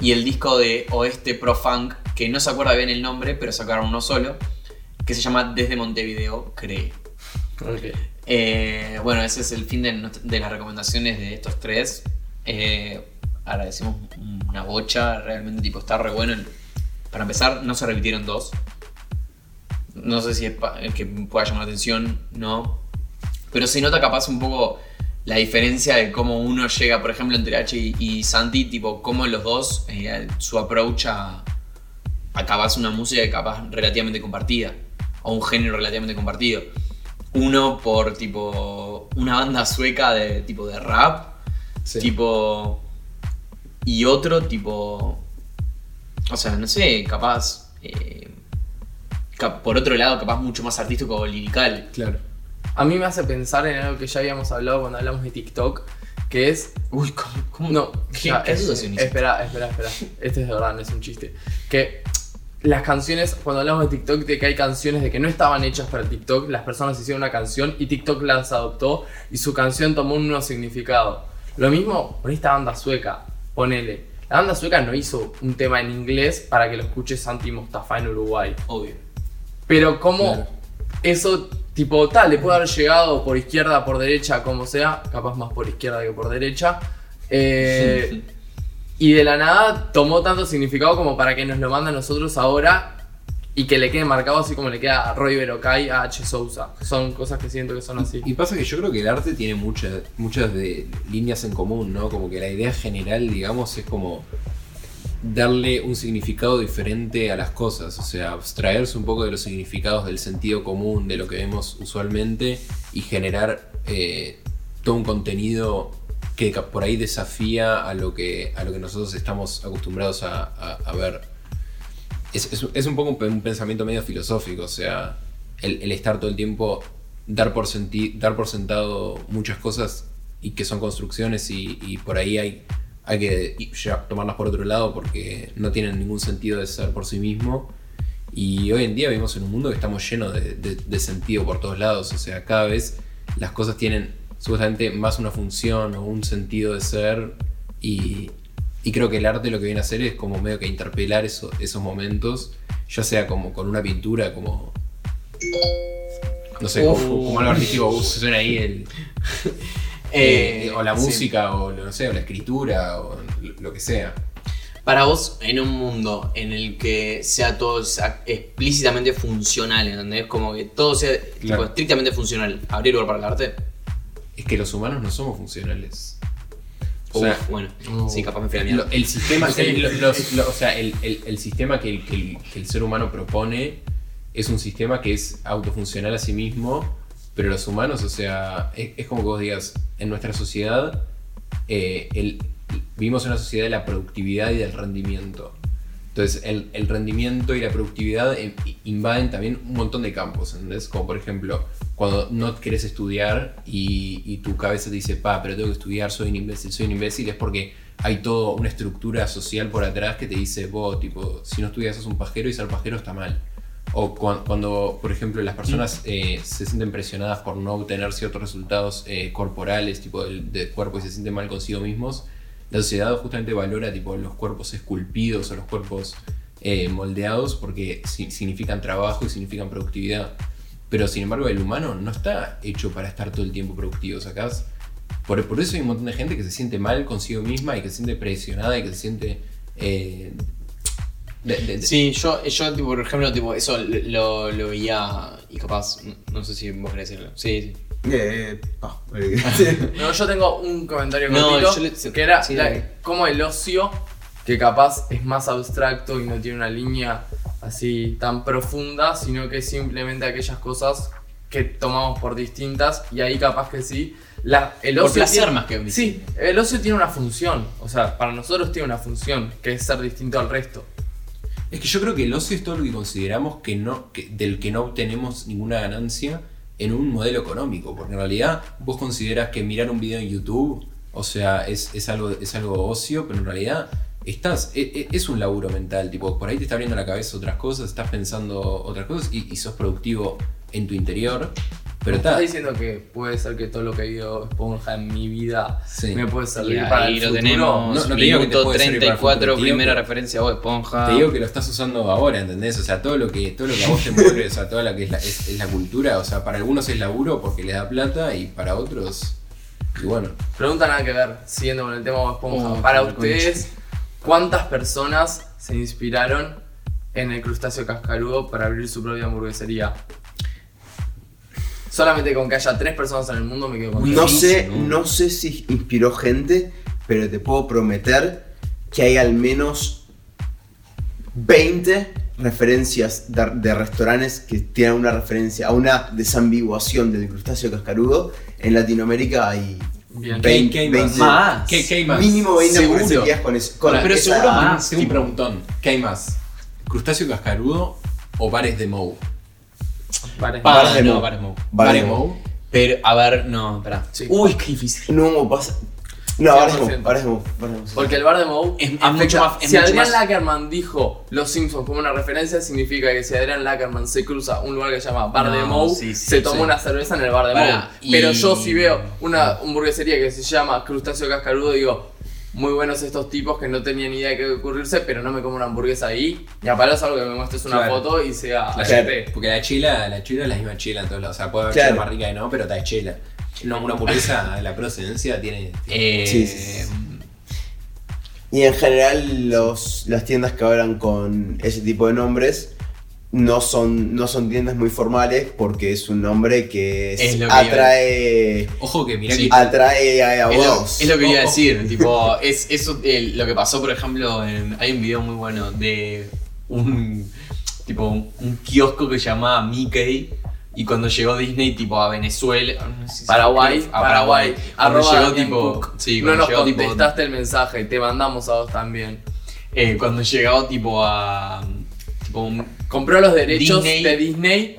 y el disco de Oeste Pro Funk, que no se acuerda bien el nombre, pero sacaron uno solo, que se llama Desde Montevideo, cree. Eh, bueno, ese es el fin de las recomendaciones de estos tres. Eh, agradecemos una bocha, realmente tipo está re bueno. El- Para empezar, no se repitieron dos. No sé si es el que pueda llamar la atención, no. Pero se nota capaz un poco la diferencia de cómo uno llega, por ejemplo, entre H y, y Santi, tipo, cómo los dos, eh, su approach a, a capaz una música capaz relativamente compartida, o un género relativamente compartido. Uno por tipo una banda sueca de tipo de rap, Sí. tipo y otro tipo o sea, no sé, capaz eh, cap- por otro lado, capaz mucho más artístico o lirical. Claro. A mí me hace pensar en algo que ya habíamos hablado cuando hablamos de TikTok, que es Uy, ¿cómo? cómo- No, ¿Qué, ya, qué es- espera, espera, espera. Este es de verdad, no es un chiste. Que las canciones, cuando hablamos de TikTok, de que hay canciones de que no estaban hechas para TikTok, las personas hicieron una canción y TikTok las adoptó y su canción tomó un nuevo significado. Lo mismo con esta banda sueca, ponele. La banda sueca no hizo un tema en inglés para que lo escuche Santi Mostafa en Uruguay. Obvio. Pero como Claro. eso, tipo, tal, le puede haber llegado por izquierda, por derecha, como sea, capaz más por izquierda que por derecha. eh, y de la nada tomó tanto significado como para que nos lo mande a nosotros ahora y que le quede marcado así como le queda a Roy Berocay, a H. Sousa. Son cosas que siento que son así. Y pasa que yo creo que el arte tiene muchas, muchas líneas en común, ¿no? Como que la idea general, digamos, es como darle un significado diferente a las cosas, o sea, abstraerse un poco de los significados del sentido común, de lo que vemos usualmente, y generar eh, todo un contenido que por ahí desafía a lo que, a lo que nosotros estamos acostumbrados a ver. Es, es- un poco un, pe- un pensamiento medio filosófico, o sea, el, estar todo el tiempo, dar por, senti- dar por sentado muchas cosas y que son construcciones y, por ahí hay, hay que tomarlas por otro lado porque no tienen ningún sentido de ser por sí mismo. Y hoy en día vivimos en un mundo que estamos llenos de, de- de sentido por todos lados, o sea, cada vez las cosas tienen supuestamente más una función o un sentido de ser y, y creo que el arte lo que viene a hacer es como medio que interpelar eso- esos momentos, ya sea como con una pintura, como... No sé, como, como algo artístico, uh, suena ahí el... [LAUGHS] Eh, eh, o la sí. música, o no sé, o la escritura, o lo- que sea. Para vos, en un mundo en el que sea todo explícitamente funcional, ¿entendés? Como que todo sea tipo, Claro. estrictamente funcional, ¿habría lugar para el arte? Es que los humanos no somos funcionales. O Uf, sea, bueno, no. sí, capaz me fui a mierda. el sistema, el- los- o sea, el, el- el sistema que el, que el- que el ser humano propone es un sistema que es autofuncional a sí mismo, pero los humanos, o sea, es, es como que vos digas, en nuestra sociedad eh, el- vivimos en una sociedad de la productividad y del rendimiento. Entonces, el, el rendimiento y la productividad invaden también un montón de campos, ¿entendés? Como por ejemplo, cuando no querés estudiar y, y tu cabeza te dice, pa, pero tengo que estudiar, soy un imbécil, soy un imbécil, es porque hay toda una estructura social por atrás que te dice, vos, tipo, si no estudias sos un pajero y ser pajero está mal. O cuan- cuando, por ejemplo, las personas eh, se sienten presionadas por no obtener ciertos resultados eh, corporales, tipo del, del cuerpo, y se sienten mal consigo mismos, la sociedad justamente valora tipo, los cuerpos esculpidos o los cuerpos eh, moldeados porque si- significan trabajo y significan productividad. Pero sin embargo, el humano no está hecho para estar todo el tiempo productivo, ¿sacás? Por, por eso hay un montón de gente que se siente mal consigo misma y que se siente presionada y que se siente. eh, Sí, yo, yo tipo, por ejemplo, tipo, eso lo, lo veía y capaz, no sé si vos querés decirlo. Sí, sí. Eh, [LAUGHS] No, yo tengo un comentario No, cortito, yo le- que era sí, la- dale. como el ocio, que capaz es más abstracto y no tiene una línea así tan profunda, sino que es simplemente aquellas cosas que tomamos por distintas y ahí capaz que sí. La, el Por ocio placer tiene- más que Sí, el ocio tiene una función, o sea, para nosotros tiene una función, que es ser distinto al resto. Es que yo creo que el ocio es todo lo que consideramos que no, que, del que no obtenemos ninguna ganancia en un modelo económico. Porque en realidad vos consideras que mirar un video en YouTube, o sea, es, es algo, es algo ocio, pero en realidad estás, e- e- es, un laburo mental. Tipo, por ahí te está abriendo la cabeza otras cosas, estás pensando otras cosas y, y sos productivo en tu interior. Pero estás está. diciendo que puede ser que todo lo que vio Esponja en mi vida Sí. me puede Y servir ahí para el lo futuro. tenemos. No, no te digo que te minuto puede servir para el 34, futuro, te digo primera referencia a vos, esponja. Te digo que lo estás usando ahora, ¿entendés? O sea, todo lo que, todo lo que a vos te envuelve, o sea, toda la que es la, es, es la cultura, o sea, para algunos es laburo porque les da plata y para otros. Y bueno. Pregunta nada que ver, siguiendo con el tema de Esponja. Oh, Para ustedes, ¿cuántas personas se inspiraron en el crustáceo cascarudo para abrir su propia hamburguesería? Solamente con que haya tres personas en el mundo me quedo con No sé, no sé si inspiró gente, pero te puedo prometer que hay al menos 20 referencias de, de restaurantes que tienen una referencia a una desambiguación del crustáceo cascarudo. En Latinoamérica hay Bien. 20, ¿Qué hay 20 más? ¿Qué, qué hay más? mínimo 20 Seguro. hamburgueserías con eso. con Pero esa- seguro más. Tengo un preguntón. ¿Qué hay más? ¿Crustáceo cascarudo o bares de Mou? Vale. Pa- Bares de no, Mo. bares Mo. Bares ¿Bares de Mou? Pero, a ver, no, espera. Sí. Uy, qué difícil. No, pasa. No, ahora es Mo, 100%. ahora es Mo, ahora es Mo. Porque el bar de Moe Es- es afecta- mucho más- es si mucho Adrián más- Lackerman dijo Los Simpsons como una referencia, significa que si Adrián Lackerman se cruza un lugar que se llama Bar de No, Moe, sí, sí, se toma sí. una cerveza en el bar de y- Pero yo si veo una hamburguesería que se llama Crustáceo Cascarudo, digo, muy buenos estos tipos que no tenían ni idea de qué ocurrirse, pero no me como una hamburguesa ahí. Y a palos algo que me muestres una Claro. foto y sea La Claro. Porque la chela, la chela es la misma chela en todos lados. O sea, puede haber Claro. chela más rica que no, pero está de chela. No, una hamburguesa, [LAUGHS] la procedencia tiene. Eh, Sí, sí, sí. Y en general los, las tiendas que hablan con ese tipo de nombres no son, no son tiendas muy formales porque es un nombre que Es iba atrae, Ojo que mirá Sí. que. atrae a, a Es lo, vos. es lo que iba a decir, [LAUGHS] tipo, es eso el- lo que pasó, por ejemplo, en- hay un video muy bueno de un tipo un, un kiosco que se llamaba Mickey y cuando llegó Disney tipo a Venezuela, no sé si- Paraguay, a Paraguay, cuando arroba llegó tipo, no nos llegó, tipo, contestaste el mensaje, te mandamos a vos también. eh, cuando llegó tipo a tipo un- Compró los derechos Disney. de Disney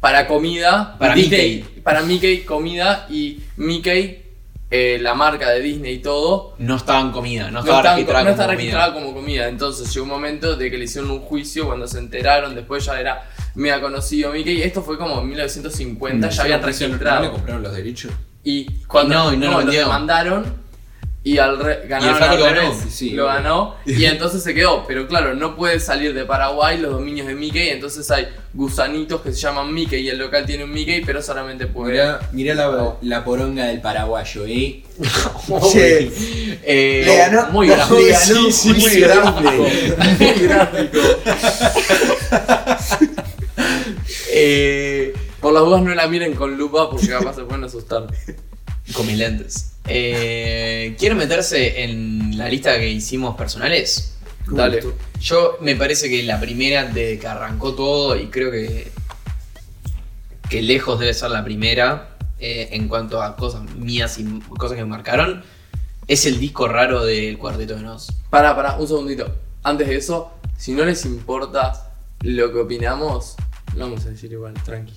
para comida. Para Disney, Mickey. Para Mickey, comida. Y Mickey, eh, la marca de Disney y todo, no estaba en comida, no no, estaba está, registrada no como está comida. registrada como comida. Entonces llegó un momento de que le hicieron un juicio cuando se enteraron. Después ya era mega conocido Mickey. Esto fue como en 1950, ya habían ¿No le registrado. compraron los derechos? Y cuando no, y no lo lo vendió. Y al re- ganaron flaco al lo ganó. revés, Sí, sí, lo obvio. ganó [LAUGHS] y entonces se quedó. Pero claro, no puede salir de Paraguay los dominios de Mickey, entonces hay gusanitos que se llaman Mickey y el local tiene un Mickey, pero solamente puede. Mirá, mirá la, la poronga del paraguayo, eh. [LAUGHS] Che, Eh, le ganó, muy le gráfico. ganó Sí, sí, muy sí, grande. [LAUGHS] Muy gráfico. eh, Por las dudas no la miren con lupa porque capaz se pueden asustar. Con mis lentes. Eh, ¿Quieren meterse en la lista que hicimos personales? Dale. Yo me parece que la primera desde que arrancó todo y creo que que lejos debe ser la primera eh, en cuanto a cosas mías y cosas que me marcaron es el disco raro del Cuarteto de Nos. Para, para, un segundito. Antes de eso, si no les importa lo que opinamos, lo vamos a decir igual, tranqui.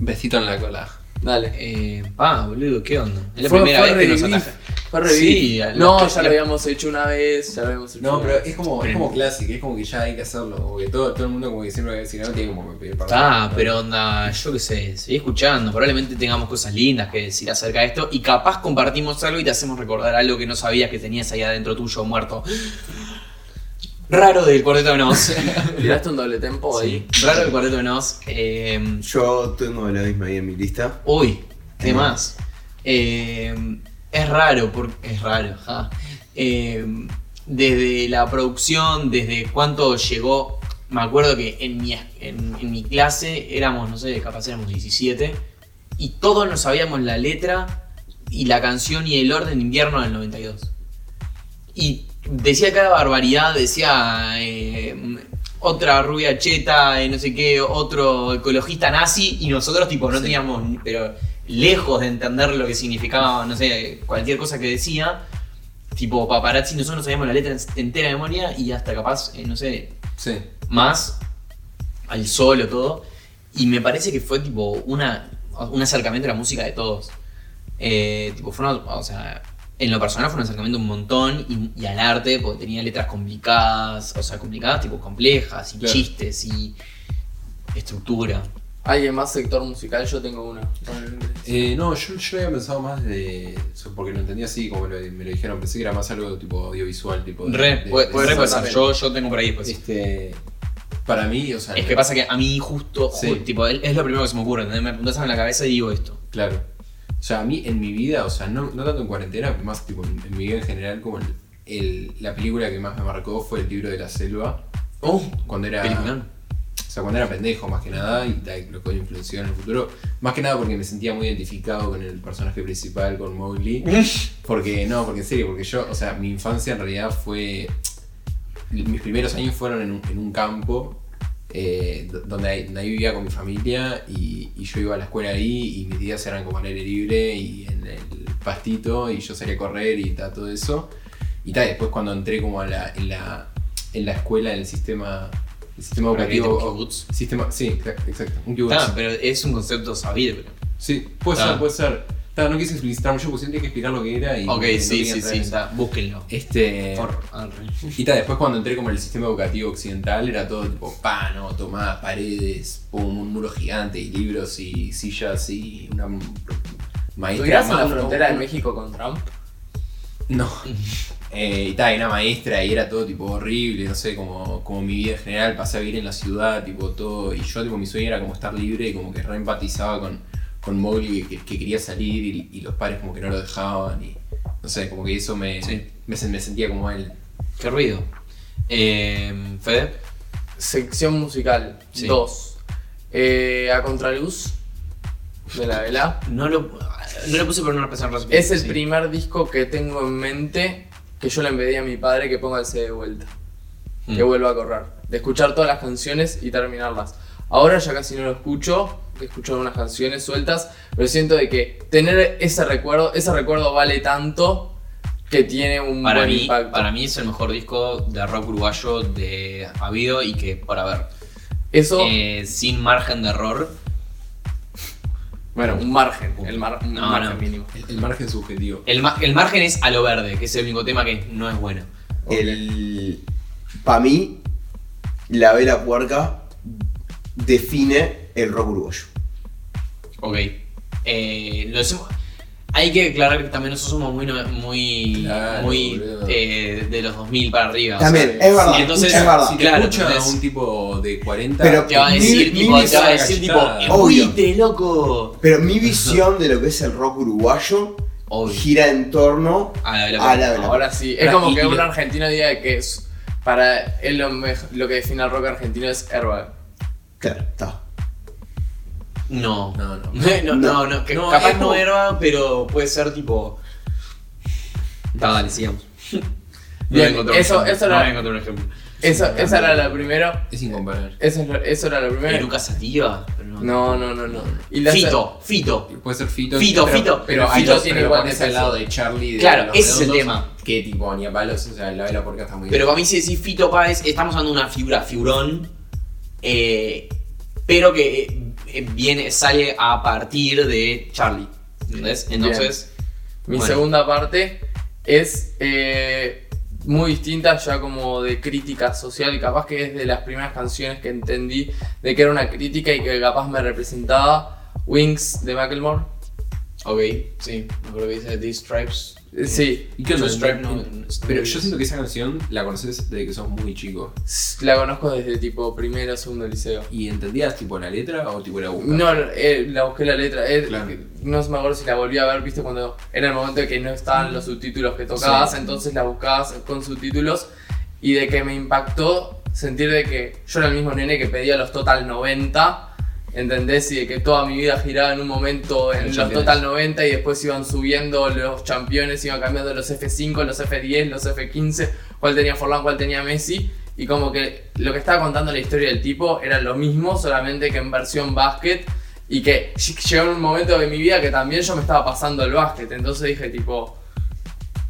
Besito en la cola. Dale. Eh, ah, boludo, ¿qué onda? Es la Fue- primera fue vez que nos ataja. Fue revivir. Sí, no, ya lo habíamos hecho una vez, ya lo habíamos hecho No, una pero vez. es como, es como clásico, es como que ya hay que hacerlo. Porque todo, todo el mundo, como que siempre va a decir, no tiene como que pedir perdón. Ah, pero onda, yo qué sé, seguí escuchando, probablemente tengamos cosas lindas que decir acerca de esto y capaz compartimos algo y te hacemos recordar algo que no sabías que tenías ahí adentro tuyo muerto. Raro del cuarteto de Nos. [LAUGHS] Tiraste un doble tempo ahí. Sí, Raro del cuarteto de Nos. Eh, Yo tengo la misma ahí en mi lista. uy, ¿qué más? Eh, es raro, porque es raro, ja. Eh, desde la producción, desde cuánto llegó. Me acuerdo que en mi, en, en mi clase éramos, no sé, capaz éramos 17 y todos nos sabíamos la letra y la canción y el orden de invierno del 92. Y decía cada barbaridad, decía eh, otra rubia cheta, eh, no sé qué, otro ecologista nazi, y nosotros tipo no Sí. teníamos, pero lejos de entender lo que significaba, no sé, cualquier cosa que decía, tipo paparazzi, nosotros no sabíamos la letra entera de memoria y hasta capaz, eh, no sé, Sí. más al solo todo y me parece que fue tipo una un acercamiento a la música de todos tipo fue una, o sea en lo personal fue un acercamiento un montón y, y al arte porque tenía letras complicadas o sea complicadas tipo complejas y Claro. chistes y estructura ¿Alguien más sector musical? Yo tengo una. Eh, no, yo, yo había pensado más de. Porque lo entendía así, como lo- me lo dijeron. Pensé que era más algo tipo audiovisual. Tipo de- re, de- puede, de- puede- re puede ser. también. yo, yo tengo por ahí después Este. Para mí, o sea. es que pasa que a mí justo, Sí. tipo, es es lo primero que se me ocurre ¿entendés? me apuntas en la cabeza y digo esto Claro. O sea, a mí en mi vida, o sea, no, no tanto en cuarentena, más tipo en, en mi vida en general, como el, el- la película que más me marcó fue El libro de la selva. oh Cuando era. O sea, cuando era pendejo, más que nada, y lo que influenció en el futuro. Más que nada porque me sentía muy identificado con el personaje principal, con Mowgli. Porque, no, porque en serio, porque yo, o sea, mi infancia en realidad fue. Mis primeros años fueron en un, en un campo eh, do- donde, ahí, donde ahí vivía con mi familia y, y yo iba a la escuela ahí y mis días eran como al aire libre y en el pastito y yo salía a correr y ta, todo eso. Y tal, después cuando entré como a la, en, la, en la escuela, en el sistema, el sistema educativo. te kibutz. Sistema, sí, exacto, exacto, un kibutz. Ah, pero es un concepto sabido pero- Sí, puede Ah. ser, puede ser. No quise explicitarme yo porque tenía que explicar lo que era y. Ok, no sí, sí, sí, está, búsquenlo. Este. Por-. Y tal, después cuando entré como en el sistema educativo occidental era todo tipo pano, tomá paredes, pum, un muro gigante y libros y sillas y una maestra. ¿Estuvieras en la frontera de México con Trump? No. Eh, y tal, una maestra y era todo tipo horrible, no sé, como, como mi vida en general, pasé a vivir en la ciudad, tipo todo, y yo tipo mi sueño era como estar libre y como que re empatizaba con, con Mowgli que, que quería salir y, y los padres como que no lo dejaban y no sé, como que eso me, Sí. me, me sentía como él. Qué ruido. Eh, Fede. sección musical Sí. 2. Eh, a Contraluz de la vela. No lo, no lo puse por una persona Es el sí. primer disco que tengo en mente que yo le pedí a mi padre que ponga el CD de vuelta. Que Mm. vuelva a correr. De escuchar todas las canciones y terminarlas. Ahora ya casi no lo escucho. Escucho algunas canciones sueltas. Pero siento de que tener ese recuerdo, ese recuerdo vale tanto que tiene un Para buen mí, impacto. para mí es el mejor disco de rock uruguayo de habido y que para ver. Eso, Eh, sin margen de error. bueno, un margen. El mar- un No, margen no. mínimo. El, el margen subjetivo. El, ma- el margen es a lo verde, que es el único tema que no es bueno. El, para mí, la vela puerca define el rock uruguayo. Ok. Eh, lo decimos- hay que aclarar que también nosotros somos muy, muy, Claro, muy eh, de los 2000 para arriba. o También, sea, es verdad, sí, entonces, es verdad. Si te claro, escucha entonces- un tipo de 40, Pero- te va a Mi- decir, mi tipo, te va a visión decir, tipo. ¡Fuiste, loco! Pero mi visión de lo que es el rock uruguayo Obvio. gira en torno A la a la Ahora sí, es como que un argentino diga que es, para él lo, lo que define al rock argentino es airbag. Claro, está. No. No, [LAUGHS] no. No, no, no, que No, capaz es no era, pero puede ser tipo. Dale, sigamos. No voy a Bien, encontrar un eso- ejemplo, eso no era- encontrar un ejemplo. Eso, esa era la primera. es incomparable. Eso, eso era lo ¿Y primero. Lucas Sativa? No, no, no, no. Y la Fito, Fito. Puede ser Fito. Fito, pero, Fito. Pero, Fito tiene pero igual de al lado de Charlie. de Claro, ese es el tema. Que tipo, ni a palos, o sea, la vela porque está muy Pero bien. para mí si decís Fito Páez, estamos hablando de una figura, figurón, eh, pero que viene, sale a partir de Charlie. ¿Entendés? Entonces, Mi Bueno. segunda parte es eh, muy distinta, ya como de crítica social, y capaz que es de las primeras canciones que entendí de que era una crítica y que capaz me representaba. Wings de Macklemore. ok, sí, me acuerdo que dice These Stripes. Sí, ¿Y qué onda? Two Stripe no- Pero yo siento que esa canción la conoces desde que sos muy chico. la conozco desde tipo primero segundo liceo. ¿Y entendías tipo la letra o tipo la buscas? No, eh, la busqué la letra. eh, Claro. No me acuerdo si la volví a ver, viste, cuando era el momento de que no estaban los subtítulos que tocabas, Sí. entonces la buscabas con subtítulos y de que me impactó sentir de que yo era el mismo nene que pedía los Total 90, ¿entendés? Y de que toda mi vida giraba en un momento en Los. Total 90 y después iban subiendo los campeones, iban cambiando los F5, los F10, los F15, cuál tenía Forlán, cuál tenía Messi. Y como que lo que estaba contando la historia del tipo era lo mismo, solamente que en versión básquet. Y que ll- llegó un momento de mi vida que también yo me estaba pasando el básquet. Entonces dije tipo,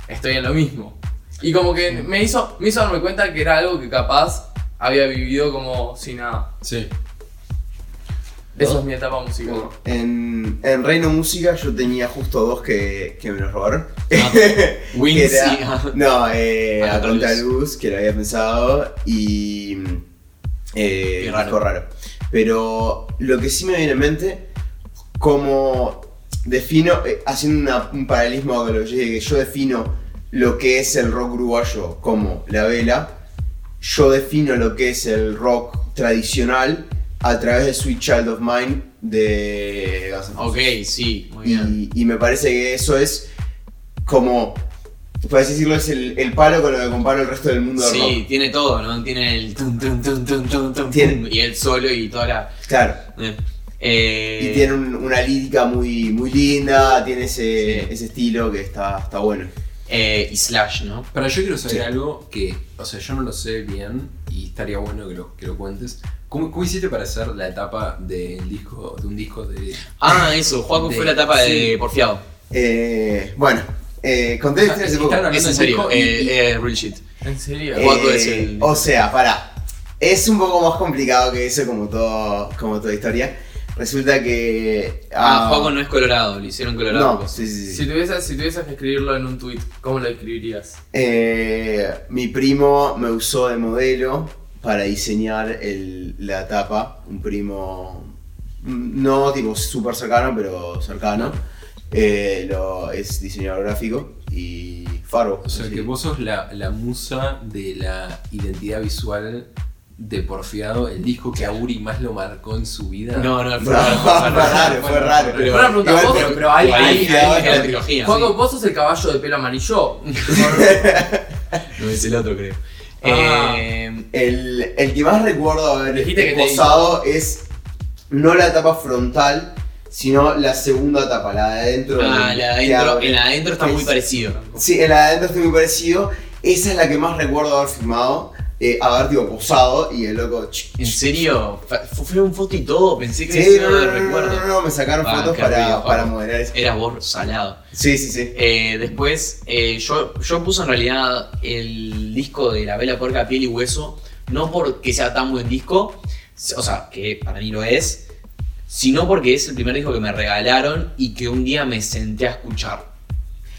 estoy en lo mismo. Y como que me hizo, me hizo darme cuenta que era algo que capaz había vivido como si nada. Sí. Eso es mi etapa musical. Bueno, en, en Reino Música yo tenía justo dos que, que me los robaron. Ah, [LAUGHS] Wings Que era- y-. No, eh, [LAUGHS] A a que lo había pensado, y. Eh, raro. Raro. Pero lo que sí me viene en mente, como defino, eh, haciendo una- un paralelismo con lo que yo dije, que yo defino lo que es el rock uruguayo como la vela, yo defino lo que es el rock tradicional a través de Sweet Child of Mine de Guns N' Roses. Ok, sí, muy bien. Y, y me parece que eso es como, por así decirlo, es el, el palo con lo que comparo el resto del mundo del Sí, rock. tiene todo, ¿no? Tiene el tum tum tum tum tum tum Tiene- y el solo y toda la. Claro. eh. Eh, Y tiene un- una lírica muy, muy linda, tiene ese, Sí. ese estilo que está, está bueno. Eh, y Slash, ¿no? Pero yo quiero saber Sí. algo que, o sea, yo no lo sé bien y estaría bueno que lo, que lo cuentes. ¿Cómo, cómo hiciste para hacer la etapa del disco, de un disco de... Ah, eso, Juaco De- fue la etapa de sí. Porfiado. Eh, bueno, eh, conté historia hace poco. Es en de un serio, eh, eh, real shit. ¿En serio? Eh, Juaco Eh, es el- O sea, para. Es un poco más complicado que eso, como, todo, como toda historia. Resulta que. Ah, Juaco no es colorado, lo hicieron colorado. No, sí, sí, sí. Si tuvieses, si tuvieses que escribirlo en un tweet, ¿cómo lo escribirías? Eh, mi primo me usó de modelo para diseñar el- la tapa. Un primo, no tipo súper cercano, pero cercano. Eh, lo, es diseñador gráfico y faro. O sea, que vos sos la, la musa de la identidad visual de Porfiado, el disco que a Uri más lo marcó en su vida. No, no, fue fue raro, fue raro. raro, fue raro. Pero- Una pregunta, Igual, ¿vos- pero- pero hay- Ahí, hay- ahí hay- es la trilogía. Juaco, vos sos el caballo de pelo amarillo. [LAUGHS] No es el otro, creo. Ah. Eh, El, el que más recuerdo haber Dijiste que te posado es no la etapa frontal, sino la segunda etapa, la de adentro. ah, la de adentro, en la de adentro está muy parecido. Sí, en la de adentro estoy muy parecido. Esa es la que más recuerdo haber filmado, eh, haber tipo posado y el loco. ¿En serio? Fue un foto y todo, pensé que Sí, no, no lo no, no, recuerdo. no, me sacaron Ah, fotos para, ruido, para Jorge. moderar eso. Eras vos salado. Sí, sí, sí. Eh, después, eh, yo, yo puse en realidad el disco de La Vela Puerca, Piel y Hueso, no porque sea tan buen disco, o sea, que para mí lo es, sino porque es el primer disco que me regalaron y que un día me senté a escuchar.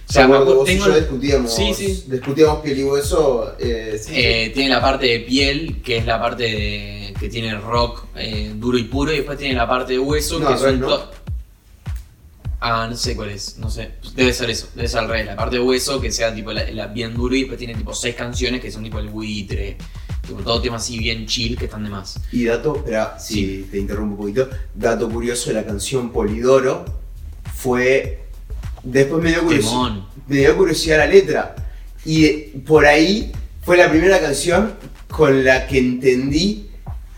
O sea, vos y tengo, yo discutíamos, Sí, sí. discutíamos piel y hueso. Eh, sí, eh, tiene la parte de piel, que es la parte de- que tiene rock eh, duro y puro, y después tiene la parte de hueso, No, que ¿no? to- Ah, no sé cuál es, no sé. Debe ser eso, debe ser al revés. La parte de hueso que sea tipo la, la bien duro y después tiene tipo seis canciones que son tipo el buitre, tipo todo tema así bien chill que están de más. Y dato, espera, si te interrumpo un poquito, dato curioso de la canción Polidoro fue. Después me dio curiosidad, Temón. me dio curiosidad la letra. Y eh, por ahí fue la primera canción con la que entendí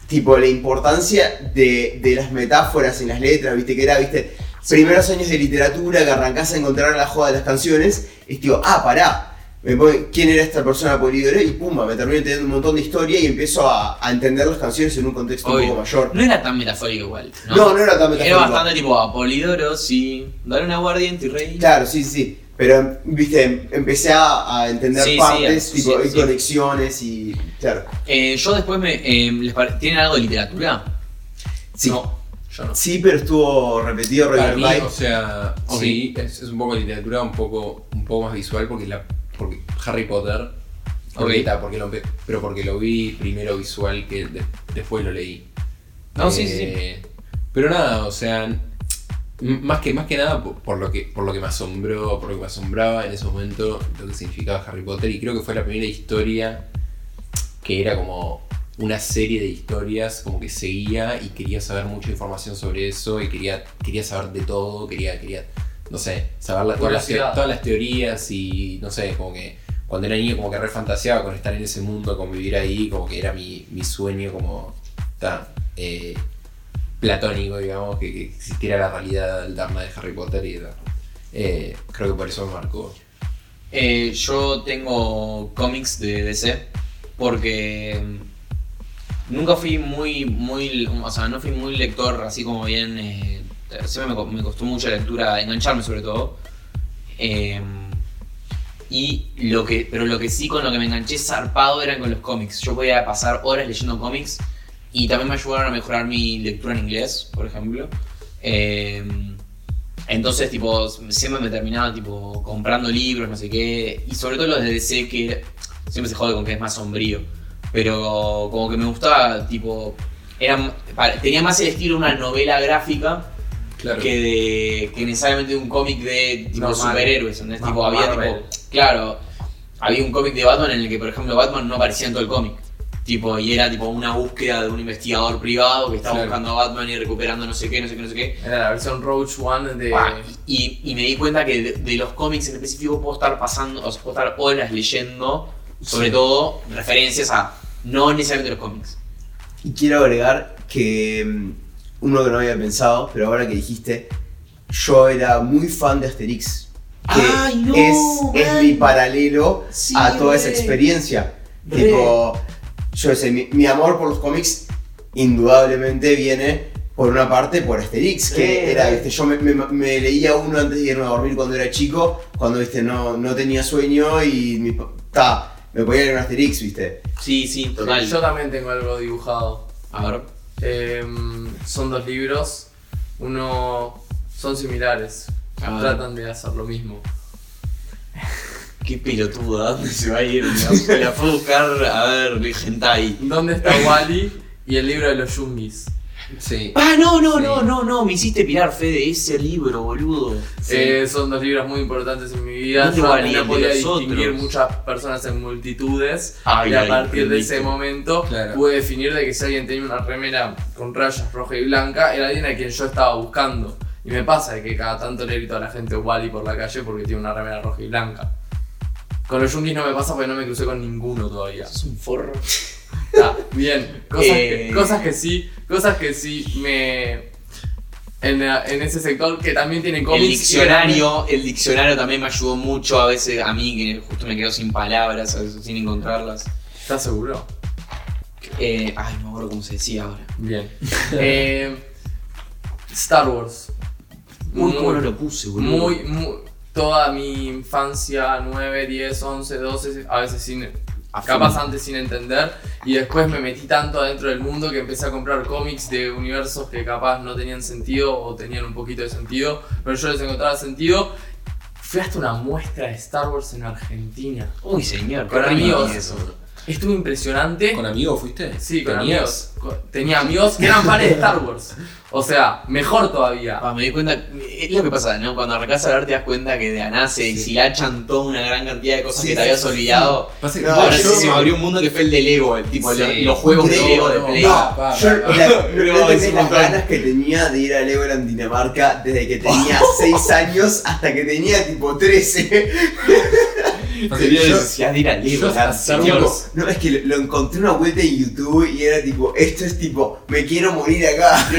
tipo la importancia de, de las metáforas en las letras, viste que era, viste, primeros años de literatura que arrancás a encontrar la joda de las canciones, y digo, ah, pará, me pone, ¿quién era esta persona polidoro? Y pumba, me termino entendiendo un montón de historia y empiezo a, a entender las canciones en un contexto un poco mayor. No era tan metafórico igual. No, No, no era tan Era metafórico. bastante tipo Apolidoro, sí. Dale un aguardiente y rey. Claro, sí, sí. Pero, viste, empecé a, a entender Sí, partes, sí, tipo, sí, y sí. conexiones y. Claro. Eh, yo después me. eh, ¿les pare- ¿Tienen algo de literatura? Sí. No, yo no. Sí, pero estuvo repetido Para mí, o sea, sí, es, es un poco de literatura, un poco, un poco más visual porque la porque Harry Potter, porque, Ok. ta, porque lo, pero porque lo vi primero visual que de- después lo leí. No, sí, sí, sí. Eh, Pero nada, o sea, más que, más que nada por, por lo que, por lo que me asombró, por lo que me asombraba en ese momento lo que significaba Harry Potter y creo que fue la primera historia que era como una serie de historias como que seguía y quería saber mucha información sobre eso y quería, quería saber de todo, quería, quería, no sé, saber la- todas, las, todas teorías y no sé, como que cuando era niño como que re fantaseaba con estar en ese mundo, con vivir ahí, como que era mi, mi sueño como ta, eh, platónico, digamos, que, que existiera la realidad alterna de Harry Potter y ta. Eh, creo que por eso me marcó. Eh, yo tengo cómics de DC porque mm, nunca fui muy, muy, o sea, no fui muy lector así como bien, siempre me, me costó mucho la lectura, engancharme sobre todo. Eh, y lo que, pero lo que sí con lo que me enganché zarpado eran con los cómics. Yo podía pasar horas leyendo cómics y también me ayudaron a mejorar mi lectura en inglés, por ejemplo. Eh, entonces, tipo, siempre me terminaba, tipo, comprando libros, no sé qué. Y sobre todo los de DC, que siempre se jode con que es más sombrío. Pero como que me gustaba, tipo, era, tenía más el estilo de una novela gráfica Claro. que, de, que necesariamente de un cómic de tipo superhéroes. ¿entendés? Más Tipo, había Marvel. tipo, claro, había un cómic de Batman en el que, por ejemplo, Batman no aparecía en todo el cómic. Tipo, y era tipo una búsqueda de un investigador privado que estaba Claro. buscando a Batman y recuperando no sé qué, no sé qué, no sé qué. Era la versión Roach One de. Ah, Y, y me di cuenta que de, de los cómics en específico puedo estar pasando, o sea, puedo estar horas leyendo, sobre Sí. todo referencias a no necesariamente los cómics. Y quiero agregar que mm, uno que no había pensado, pero ahora que dijiste, yo era muy fan de Asterix. Que Ay, no, es, es mi paralelo Sí, a toda esa experiencia. Re. Tipo, yo sé, mi, mi amor por los cómics indudablemente viene por una parte por Asterix, que era, re. viste, yo me, me- me leía uno antes de irme a dormir cuando era chico, cuando viste, no, no tenía sueño y mi, ta, me ponía a leer un Asterix, viste. Sí, sí, total. Yo también tengo algo dibujado. A ver. Em, son dos libros. Uno. Son similares. A ver. Tratan de hacer lo mismo. Qué pelotudo, ¿a dónde se va a ir? La, a buscar, a ver, hentai. ¿Dónde está Wally? Y el libro de los Yungis. Sí. Ah, no, no, Sí. no, no, no, me hiciste pirar fe de ese libro, boludo. Eh, son dos libros muy importantes en mi vida. ¿Dónde Yo Wally? antes El no podía distinguir otros. muchas personas en multitudes. Ay, y a ay, partir de ese momento Claro. pude definir de que si alguien tenía una remera con rayas roja y blanca, era alguien a quien yo estaba buscando. Y me pasa de que cada tanto le grito a la gente Wally por la calle porque tiene una remera roja y blanca. Con los Youngis no me pasa porque no me crucé con ninguno todavía. Es un forro. Está bien. Cosas, Eh. que, cosas que sí, cosas que sí me. En, en ese sector que también tienen cómics. El diccionario, el diccionario también me ayudó mucho a veces a mí, que justo me quedo sin palabras, a veces sin encontrarlas. ¿Estás seguro? Eh, ay, no me acuerdo cómo se decía ahora. Bien. [LAUGHS] Eh, Star Wars. Muy- no lo puse, boludo. Muy, muy, toda mi infancia, 9, 10, 11, 12, a veces sin, capaz antes sin entender, y después me metí tanto adentro del mundo que empecé a comprar cómics de universos que capaz no tenían sentido o tenían un poquito de sentido, pero yo les encontraba sentido. Fui hasta una muestra de Star Wars en Argentina. Uy, señor, Con amigos. eso. Estuvo impresionante. ¿Con amigos fuiste? Sí, con ¿Tenías? amigos. Tenía amigos que eran fans de Star Wars. [LAUGHS] O sea, mejor todavía. Ah, me di cuenta, es lo que pasa, ¿no? Cuando arrancás a ver te das cuenta que de nada se deshilachan toda una gran cantidad de cosas Sí, que te habías sí. olvidado. Pasa que No, Ahora yo- sí se me abrió un mundo que fue el de Lego, el tipo, Sí. los, los juegos de Lego de Play. no. No, pa, yo pa, la, pa. no No, tenés es un las montón. ganas que tenía de ir a Legoland Dinamarca desde que tenía [LAUGHS] 6 años hasta que tenía tipo 13. Yo- necesidad de ir al la No, es que lo, lo encontré una vuelta en YouTube y era tipo, esto es tipo, me quiero morir acá.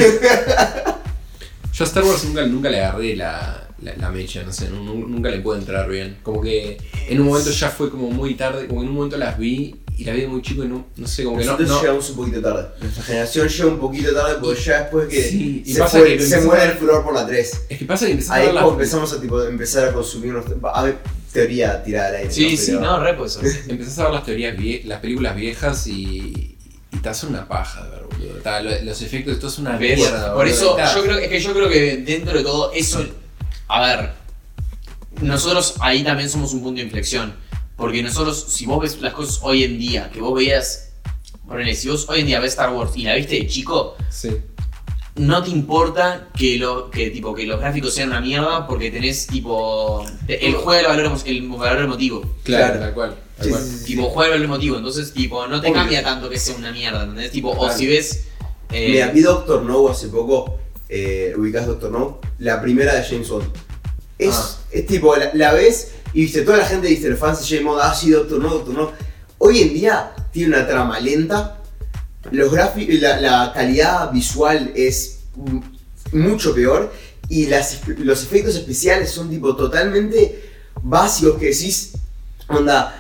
Yo a Star Wars nunca, nunca le agarré la, la, la mecha, no sé, nu- nu- nunca le pude entrar bien. Como que en un momento ya fue como muy tarde, como que en un momento las vi y las vi de muy chico y no, no sé, como que no... Nosotros llegamos un poquito tarde. Nuestra generación llega un poquito tarde porque ya después que Sí, se, pasa fue- que lo se empezamos muere a- el furor por la 3. Es que pasa que empezás a Ahí las... como empezamos a tipo, empezar a consumir unos... A ver, teoría tirada al aire. Sí, ¿no? sí, Pero- no, re pues. [LAUGHS] Empezás a ver las teorías, vie- las películas viejas y, y te hace una paja de ver, boludo. Ta, lo- los efectos, esto es una ¿Ves? mierda. Por boludo. eso, Ta, yo creo, es que yo creo que dentro de todo eso, a ver, nosotros ahí también somos un punto de inflexión. Porque nosotros, si vos ves las cosas hoy en día, que vos veías, ponele, si vos hoy en día ves Star Wars y la viste de chico, Sí. No te importa que, lo, que, tipo, que los gráficos sean una mierda porque tenés tipo. te- El juego el valor, el valor emotivo. Claro, Claro. tal cual. Tal cual. sí, sí. Tipo, juega el valor emotivo. Entonces, tipo, no te Obvio. cambia tanto que sea una mierda. ¿Entendés? Tipo, o Claro. si ves. eh, Mira, vi Doctor No hace poco, eh, ubicás Doctor No, la primera de James Bond. Es, Ah. es tipo, la, la ves y viste, toda la gente dice, los fans de James Bond, ah, sí, Doctor No, Doctor No. Hoy en día tiene una trama lenta, los la, la calidad visual es mucho peor y las, los efectos especiales son tipo totalmente básicos que decís, onda,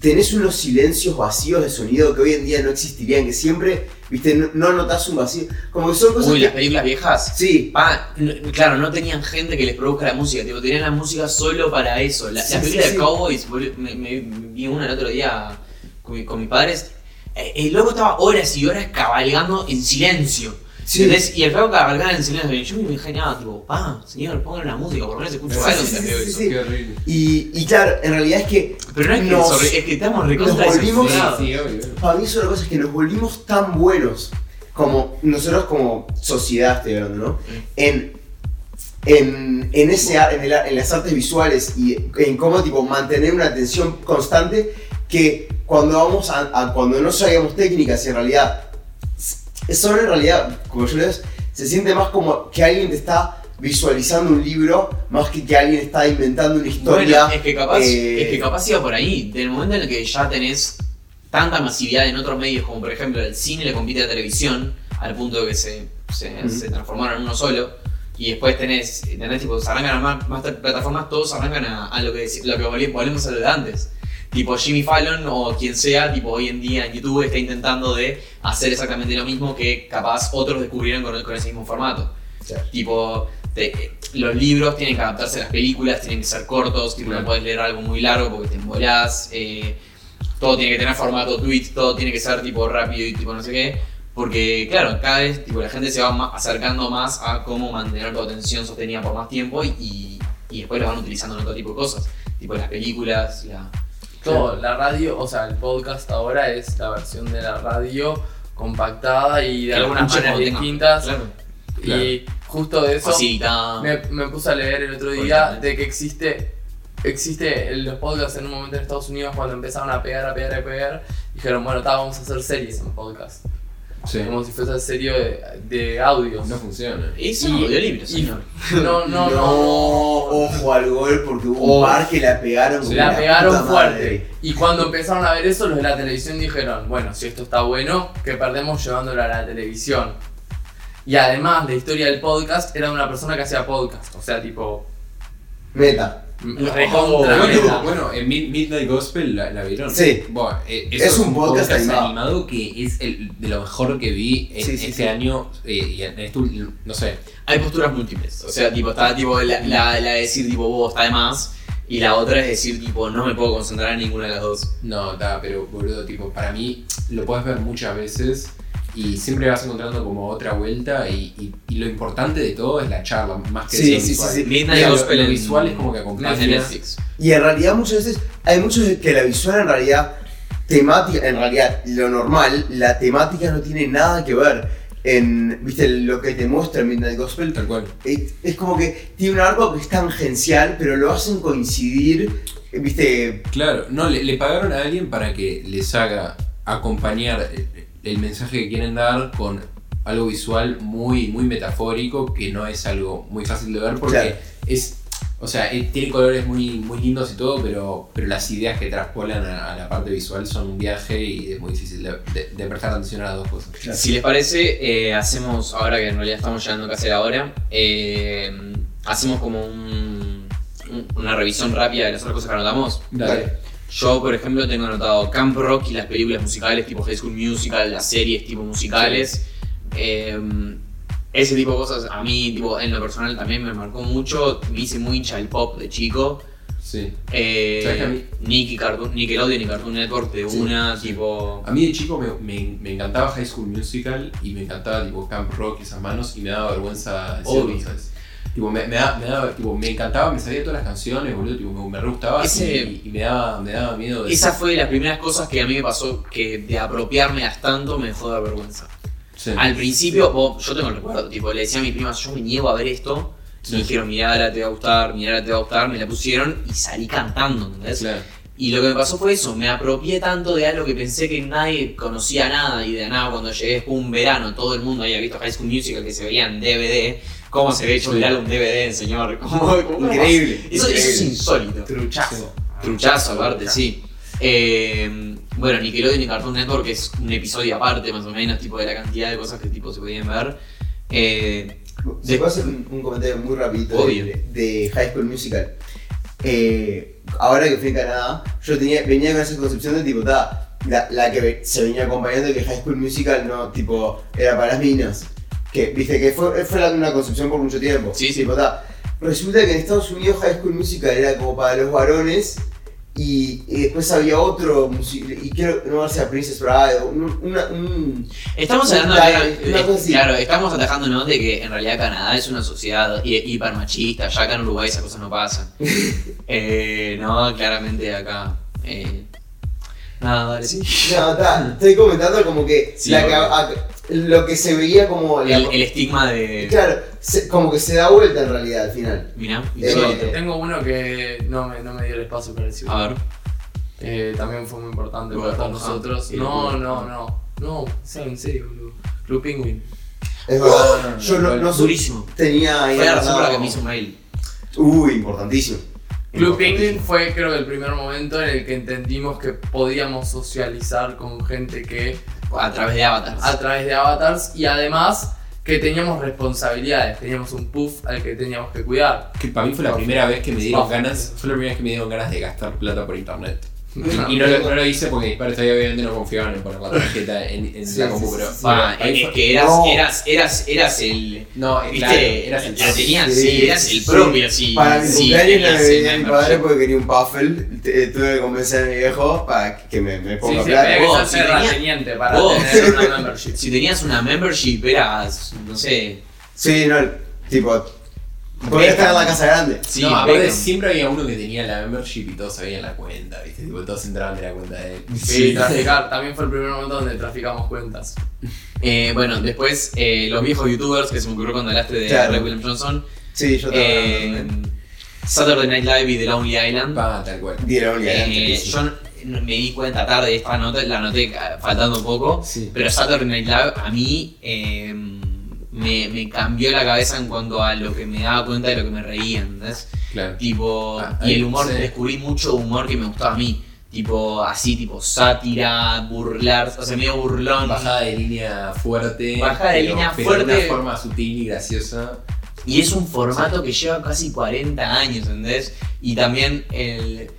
tenés unos silencios vacíos de sonido que hoy en día no existirían, que siempre, viste, no, no notas un vacío. Como que son cosas Uy, que... las películas viejas. Sí, n- claro, no tenían gente que les produzca la música, tipo, tenían la música solo para eso. La, Sí, la sí, película sí. de Cowboys, me- vi una el otro día con, mi- con mis padres. Eh, El loco estaba horas y horas cabalgando en silencio. Sí. ¿Entendés? Y el flaco cabalgaba en silencio. Y yo me ingeniaba, tipo, pa, señor, póngale la música, por lo menos escucho Sí, algo sí, sí, veo sí, eso. sí. Qué horrible. y, y claro, en realidad es que Pero no es que, Nos- sobre- es que estamos recontra nos volvimos- para mí es una cosa es que nos volvimos tan buenos como nosotros como sociedad, estoy hablando, ¿no? En, en, en, ese, en, el en las artes visuales y en cómo tipo, mantener una atención constante que cuando vamos a, a- cuando no sabíamos técnicas y en realidad s- son en realidad, como yo les se siente más como que alguien te está visualizando un libro más que que alguien está inventando una historia. Bueno, es que capaz, eh, es que capaz iba por ahí. Del momento en el que ya tenés tanta masividad en otros medios, como por ejemplo el cine le compite a la televisión, al punto de que se, se, Ujú. se transformaron en uno solo. Y después tenés, tenés tipo, se arrancan a más, más plataformas, todos arrancan a, a lo que, lo que volvemos a lo de antes. Tipo Jimmy Fallon o quien sea, tipo hoy en día en YouTube está intentando de hacer exactamente lo mismo que capaz otros descubrieron con, con ese mismo formato. Claro. Tipo, te- los libros tienen que adaptarse a las películas, tienen que ser cortos, tipo, Claro. no puedes leer algo muy largo porque te embolás. eh, todo tiene que tener formato tweet, todo tiene que ser tipo rápido y tipo no sé qué. Porque, claro, cada vez tipo, la gente se va acercando más a cómo mantener tu atención sostenida por más tiempo y, y después lo van utilizando en otro tipo de cosas. Tipo las películas, la. Todo, la radio, o sea, el podcast ahora es la versión de la radio compactada y de algunas maneras distintas. Claro. Y justo de eso me, me puse a leer el otro día de que existe existe los podcasts en un momento en Estados Unidos cuando empezaron a pegar, a pegar, a pegar. Dijeron, bueno, ta, vamos a hacer series en podcast. Sí. como si fuese serie de, de audios. No funciona. Y son Y- audiolibros, y- señor. [LAUGHS] No, no, no. ojo al gol porque hubo Oh. un par que la pegaron como La pegaron puta fuerte. madre. Y cuando empezaron a ver eso, los de la televisión dijeron, bueno, si esto está bueno, que perdemos llevándolo a la televisión. Y además, la historia del podcast era de una persona que hacía podcast. O sea, tipo, Meta. Recontra Bueno, bueno, en Mid- Midnight Gospel la, la vieron. Sí. Buah, eh, Es eso un podcast animado. que es el, de lo mejor que vi en Sí, sí, este sí. año. eh, y en esto, no sé. Hay posturas múltiples. O sea, tipo, está tipo la, la, la de decir tipo vos está de más. Y la otra es decir tipo no me puedo concentrar en ninguna de las dos. No, está, pero boludo, tipo, para mí lo puedes ver muchas veces y siempre vas encontrando como otra vuelta y, y- y lo importante de todo es la charla, más que Sí, sí, visual. sí, sí. Midnight lo- lo visual es como que acompaña. Netflix. Y en realidad muchas veces hay muchos que la visual en realidad temática, en realidad lo normal, la temática no tiene nada que ver en, viste, lo que te muestra Midnight Gospel. Tal cual. Es, es como que tiene un arco que es tangencial, pero lo hacen coincidir, viste, Claro, no, le, le pagaron a alguien para que les haga acompañar el, mensaje que quieren dar con algo visual muy, muy metafórico, que no es algo muy fácil de ver porque Claro. es. O sea, eh, tiene colores muy, muy lindos y todo, pero, pero las ideas que traspolan a, a la parte visual son un viaje y es muy difícil de, de- de prestar atención a las dos cosas. Si les parece, eh, hacemos, ahora que en realidad estamos llegando casi a la hora, eh, hacemos como un- un- una revisión rápida de las otras cosas que anotamos. Dale. Yo, por ejemplo, tengo anotado Camp Rock y las películas musicales tipo High School Musical, las series tipo musicales. Eh, ese tipo de cosas a mí, tipo, en lo personal también me marcó mucho. Me hice muy hincha del pop de chico. Sí. Eh, ¿Sabes que a mí- Nick y Cartoon, Nickelodeon y Cartoon Network de Sí, una, sí. tipo... A mí de chico me, me- me encantaba High School Musical y me encantaba tipo Camp Rock y esas manos y me daba vergüenza decirlo, Obvio. ¿sabes? Tipo, me, me, da- me daba- tipo, me encantaba, me sabía todas las canciones, boludo, tipo, me, me re gustaba Ese- y, y me, daba, me daba miedo de Esa fue de las primeras cosas que a mí me pasó que de apropiarme a tanto me dejó de dar vergüenza. Sí. Al principio, vos- yo tengo el recuerdo, tipo, le decía a mi prima, yo me niego a ver esto. Sí. Me dijeron, mirá, ahora te va a gustar, mirá, ahora te va a gustar, me la pusieron y salí cantando, ¿entendés? Claro. Y lo que me pasó fue eso, me apropié tanto de algo que pensé que nadie conocía nada y de nada cuando llegué de un verano todo el mundo había visto High School Musical que se veía en DVD. ¿Cómo se ve hecho viral un DVD, señor? [LAUGHS] ¿Cómo- cómo- Increíble, Eso, eso es insólito. Truchazo. Truchazo aparte, sí. Eh, bueno, Nickelodeon y Cartoon Network es un episodio aparte, más o menos, tipo de la cantidad de cosas que tipo se podían ver. Eh, ¿Se puede hacer un, un comentario muy rapidito Obvio. de, de High School Musical? Eh, ahora que fui a Canadá, yo tenía, venía con esa concepción de tipo, ta, la, la que se venía acompañando que High School Musical no, tipo, era para las minas. Que, viste, que fue, fue la- una concepción por mucho tiempo. Sí, sí. Resulta que en Estados Unidos High School Musical era como para los varones y, y después había otro y creo, no sé, Princess Bride, o un, una, un, estamos Un hablando de, una eh, cosa así. claro, estamos atajándonos de que en realidad Canadá es una sociedad hi- hiper machista, ya acá en Uruguay esas cosas no pasan. [LAUGHS] Eh, no, claramente acá. eh, nada, dale, sí. No, ta, estoy comentando como que, Sí, la que obvio. a- lo que se veía como la- El, el estigma de. Claro, se- como que se da vuelta en realidad al final. Mirá, Eh. Tengo uno que no me, no me dio el espacio para decirlo. A ver. Eh, también fue muy importante para todos nosotros. Y No, no, no. No, sea en serio, boludo. Club Penguin. Es verdad, no, no, yo no, no Durísimo. tenía ahí Fue la razón por la que me hizo un mail. Uy, importantísimo. Club. Penguin fue creo que el primer momento en el que entendimos que podíamos socializar con gente que A través de avatars. a través de avatars y además que teníamos responsabilidades, teníamos un puff al que teníamos que cuidar. Que para mí fue la primera vez que me dieron ganas, fue la primera vez que me dieron ganas de gastar plata por internet. Y, No, y no, lo, no lo hice porque mis padres todavía obviamente no confiaban en poner la tarjeta en, en Sí, la sí, compu, sí, pero sí. Ah, ahí es que eras, No. eras, eras, eras el. No, ¿Viste? claro, eras el la tenías, Sí, sí, eras el sí. propio, sí. Para mi sí, cumpleaños la tenías a mi padre porque quería un puffle. Te- Tuve que convencer a mi viejo para que me, me Sí, ponga sí, plata. Vos, si tenía- terrateniente para vos. tener una membership. Si tenías una membership, eras, no sé. Sí, no, tipo, podía estar en la casa grande. Sí, no, aparte siempre había uno que tenía la membership y todos sabían la cuenta, ¿viste? Tipo, todos entraban de la cuenta de él. Sí, traficar. [LAUGHS] También fue el primer momento donde traficamos cuentas. Eh, bueno, después eh, los viejos youtubers que se me ocurrió cuando hablaste de Claro. Ray William Johnson. Sí, yo Eh, también. Saturday Night Live y The Lonely Island. Pa, tal cual. Dieron Eh, ya. yo, me di cuenta tarde, esta nota la noté eh, faltando poco, Sí. pero Saturday Night Live a mí eh, me, me cambió la cabeza en cuanto a lo que me daba cuenta de lo que me reía, ¿entendés? Claro. Tipo, Ah, y el humor, sí. descubrí mucho humor que me gustaba a mí. Tipo, así, tipo, sátira, burlar, o sea, medio burlón. Bajada de línea fuerte. Bajada de pero- línea pero fuerte. De una forma sutil y graciosa. Y es un formato que lleva casi 40 años, ¿entendés? Y también el,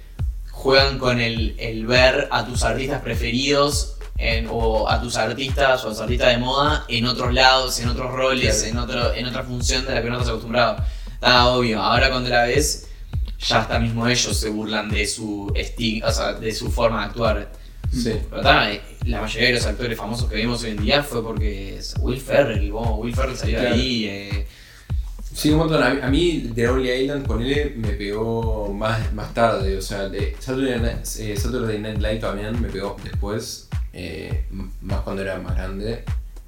juegan con el, el ver a tus artistas preferidos en- o a tus artistas o a tus artistas de moda en otros lados, en otros roles, Claro. en, otro, en otra función de la que no estás acostumbrado. Está obvio, ahora cuando la ves, ya hasta mismo ellos se burlan de su esti- o sea, de su forma de actuar. Sí. Pero está, eh, la mayoría de los actores famosos que vemos hoy en día fue porque Will Ferrell, vos, Will Ferrell salió de ahí. eh, Sí, un montón. A mí, The Only Island, ponele, me pegó más, más tarde. O sea, de Saturday Night, eh, Saturday Night Live también me pegó después, eh, más cuando era más grande.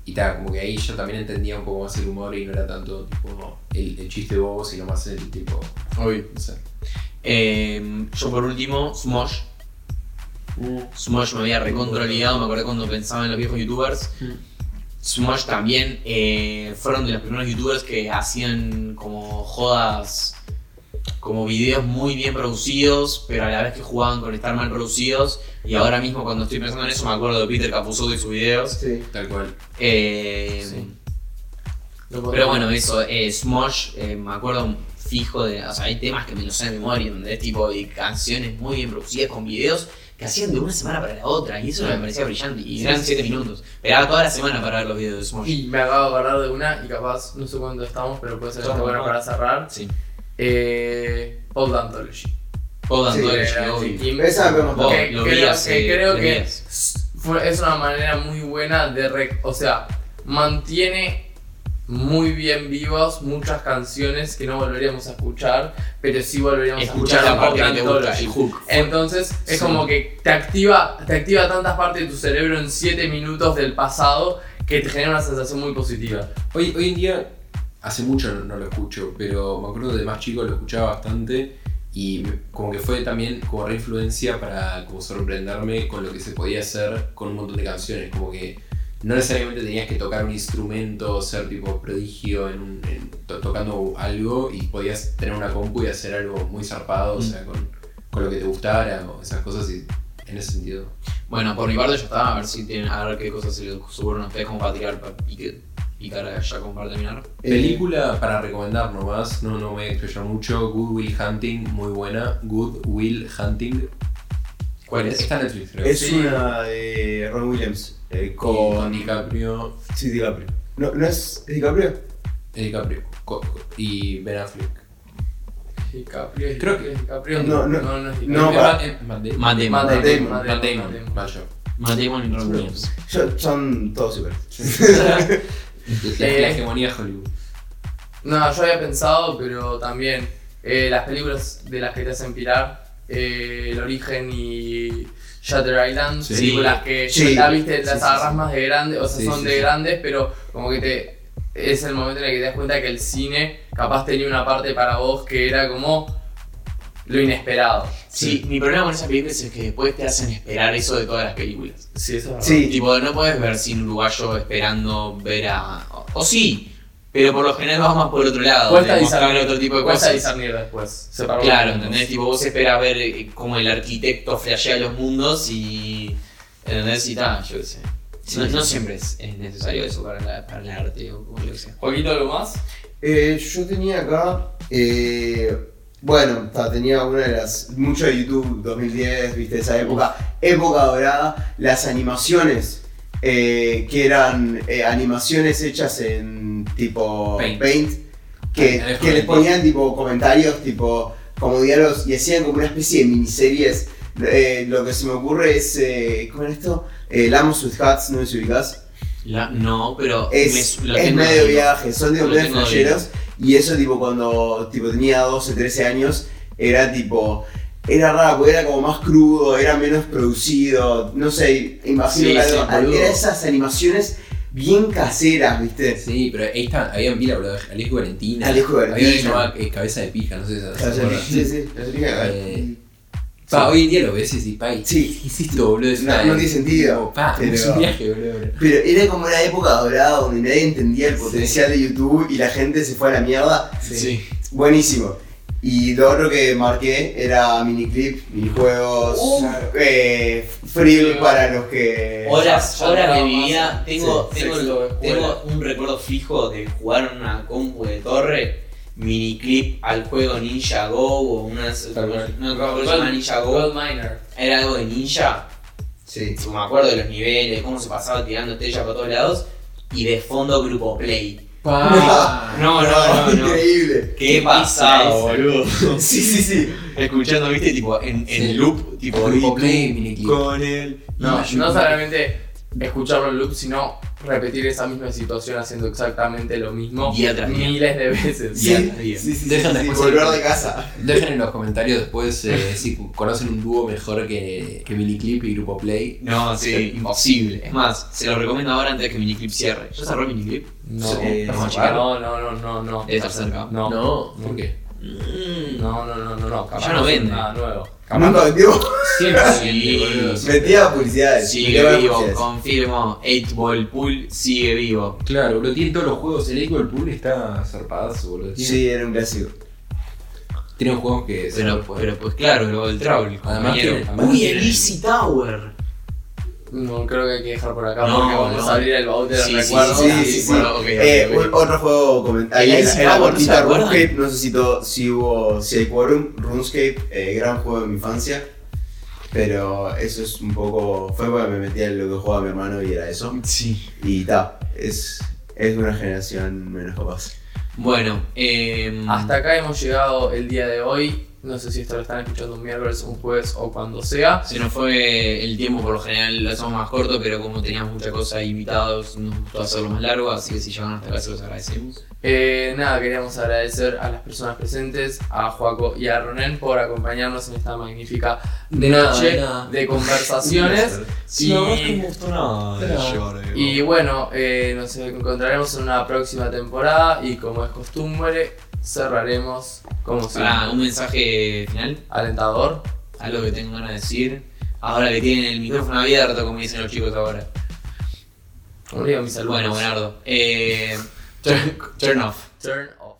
Y tal, como que ahí yo también entendía un poco más el humor y no era tanto tipo el, el chiste bobo, sino más el tipo. Obvio. No sé. Eh, yo por último, Smosh. Smosh me había recontra olvidado, me acordé cuando pensaba en los viejos youtubers. Smosh también eh, fueron de los primeros youtubers que hacían como jodas, como videos muy bien producidos, pero a la vez que jugaban con estar mal producidos. Y ahora mismo cuando estoy pensando en eso me acuerdo de Peter Capusotto y sus videos. Sí. Tal cual. Eh, Sí. Pero bueno, eso, eh, Smosh, eh, me acuerdo fijo de. O sea, hay temas que me los sé de memoria, donde es tipo de canciones muy bien producidas con videos que hacían de una semana para la otra, y eso me parecía brillante. Y eran 7 minutos. Esperaba toda la semana para ver los videos de Smosh. Y me acabo de acordar de una y capaz, no sé cuánto estamos, pero puede ser bueno toma. para cerrar. Sí. Eh, Pop Anthology. Sí, Anthology, obvio. y- Esa me que, lo creo, vi que creo que fue- es una manera muy buena de. o sea, mantiene muy bien vivos muchas canciones que no volveríamos a escuchar, pero sí volveríamos Escuchar a la escuchar parte que te gusta, Anthology. el hook. Entonces es Sí. como que te activa, te activa tantas partes de tu cerebro en 7 minutos del pasado que te genera una sensación muy positiva. Hoy, hoy en día, hace mucho no, no lo escucho, pero me acuerdo de más chico lo escuchaba bastante y como que fue también como re influencia para como sorprenderme con lo que se podía hacer con un montón de canciones, como que no necesariamente tenías que tocar un instrumento, ser tipo prodigio en un- en- to- tocando algo y podías tener una compu y hacer algo muy zarpado, o sea, con, con lo que te gustara o esas cosas y en ese sentido. Bueno, por mi parte ya está, a ver si tienen, a ver qué cosas se les ocurren a ustedes como para tirar, para pique- picar ya como para terminar. Eh, Película para recomendar nomás, no, no voy a explayar mucho. Good Will Hunting, muy buena. Good Will Hunting. ¿Cuál es? Está en Netflix, creo. Es Sí. una de Ron Williams eh, con, con DiCaprio. Sí, DiCaprio. ¿No, ¿No es DiCaprio? eh, DiCaprio. co- y Ben Affleck. DiCaprio, es- Creo que- es DiCaprio. No, no, no, no es no, DiCaprio. para- Eh, Matt Damon. Matt Damon. Matt Damon, Damon, y Ron Williams. Son todos iguales. [LAUGHS] [LAUGHS] La, Eh. la hegemonía de Hollywood. No, yo había pensado, pero también eh, las películas de las que te hacen pirar, eh, El Origen y Shutter Island, Sí. películas que Sí. ya viste, las Sí, agarras más de grandes, o sea, son de grandes, pero como que te es el momento en el que te das cuenta que el cine capaz tenía una parte para vos que era como lo inesperado. Sí, mi problema con esas películas es que después te hacen esperar eso de todas las películas. Sí, eso es verdad. Sí. Tipo, no puedes ver sin uruguayo esperando ver a. O, o sí, pero por lo general vas más por otro lado. Cuesta discernir, otro tipo de cuesta cosas. discernir después. separar Claro. ¿entendés? Tipo, vos esperas ver eh, cómo el arquitecto flashea los mundos y. ¿Entendés? Y tal, yo qué sé. No, no siempre es, es necesario eso para, la- para el arte o como lo que sea. Joaquito, ¿algo más? Eh, yo tenía acá. eh, bueno, tenía una de las. Mucho de YouTube 2010, viste, esa época. Época dorada. Las animaciones. eh, que eran eh, animaciones hechas en tipo Paint. Paint. que, Ah, que les ponían tipo comentarios, tipo. como diálogos. y hacían como una especie de miniseries. Eh, lo que se me ocurre es. Eh, ¿Cómo era esto? Lamos with Hats, no ubicás. La- no, pero. Es, me- es medio viaje, son de Lo medio tengo ahí. flasheros. Y eso tipo cuando tipo, tenía 12, 13 años, era tipo... Era raro, porque era como más crudo, era menos producido, no sé, imagino Sí, que sí, algo- era esas animaciones bien caseras, ¿viste? Sí, pero ahí está, habían pila, boludo. Alejo Valentina. Alejo y Había una Valentina. eh, Cabeza de Pija, no sé si se acuerdan. sí, sí, ver. Eh, Pa, hoy en día lo ves y decís, pa, ¿y Sí. ¿qué hiciste, boludo? Es No, una- no tiene sentido, Como, Pa, pero- es un viaje, boludo. Pero era como una época dorada donde nadie entendía el potencial de YouTube y la gente se fue a la mierda. Sí. Buenísimo. Y lo otro que marqué era miniclip, minijuegos, Uh. eh, free para los que... Horas, Ya horas de mi vida. Tengo, Sí, tengo, tengo un recuerdo fijo de jugar una compu de torre, miniclip al juego Ninja Go o unas. No se llama Ninja Go. Gold Miner. Era algo de ninja. Sí. Me acuerdo de los niveles, cómo se pasaba tirando estrellas por todos lados. Y de fondo grupo play. Pa. [LAUGHS] No, no, no, no. Increíble. Qué pasado, boludo. [LAUGHS] Sí, sí, sí. Escuchando, viste, tipo en, en Sí. loop, tipo Grupo Play, miniclip. con él. No, no yo- solamente escucharlo en loop, sino repetir esa misma situación haciendo exactamente lo mismo Día tras día. miles de veces. Día Sí, tras día. sí, sí, sí, Dejan sí, después volver de casa. Dejen en los comentarios después eh, si conocen un dúo mejor que, que Miniclip y Grupo Play. No, sí, imposible. Es más, se lo recomiendo ahora antes que Miniclip cierre. ¿Ya cerró Miniclip? No, a no, no, no, no, no, no. Debe estar cerca. No, No, ¿por qué? Mm. no, no, no, no, no. capaz Ya no vende. Nada nuevo. Nunca vendió. Siempre Sí. Metía publicidades. Sigue vivo, publicidades. confirmo. 8 Ball Pool sigue vivo. Claro, boludo, tiene todos los juegos. El Echo del Pool está zarpadazo, boludo. Sí, era un clásico. tiene juegos que. se Pero, pero pues claro, luego el Travel. Además tiene- además Uy, el Easy Tower. No, creo que hay que dejar por acá No, porque vamos no. a abrir el baúl de los Sí, recuerdos. Sí, sí, sí, sí. bueno, ok, ok, Eh, ok. un- otro juego comentado. El En Ice la Power, ¿no se cortita acuerdan? RuneScape, no sé si, si hubo, si hay quórum. RuneScape, eh, gran juego de mi infancia. Pero eso es un poco. Fue porque me metí en lo que jugaba mi hermano y era eso. Sí. Y ta, es, es de una generación menos capaz. Bueno, eh, Hasta acá hemos llegado el día de hoy. No sé si esto lo están escuchando un miércoles, un jueves o cuando sea. Se nos fue el tiempo, por lo general lo hacemos más corto, pero como teníamos mucha cosa invitados, nos gustó hacerlo más largo, así que si llegan hasta acá se los agradecemos. Eh, nada, queríamos agradecer a las personas presentes, a Joaco y a Ronen por acompañarnos en esta magnífica De noche de nada. de conversaciones. [LAUGHS] Sí, Y- no me gustó nada. Pero- Y bueno, eh, nos encontraremos en una próxima temporada y como es costumbre, cerraremos como si un mensaje final, alentador. algo que tengo ganas de decir. Ahora que tienen el micrófono abierto, como dicen los chicos ahora. Como digo mis alumnos. Bueno, Buenardo. Eh, [LAUGHS] turn, turn off. Turn off.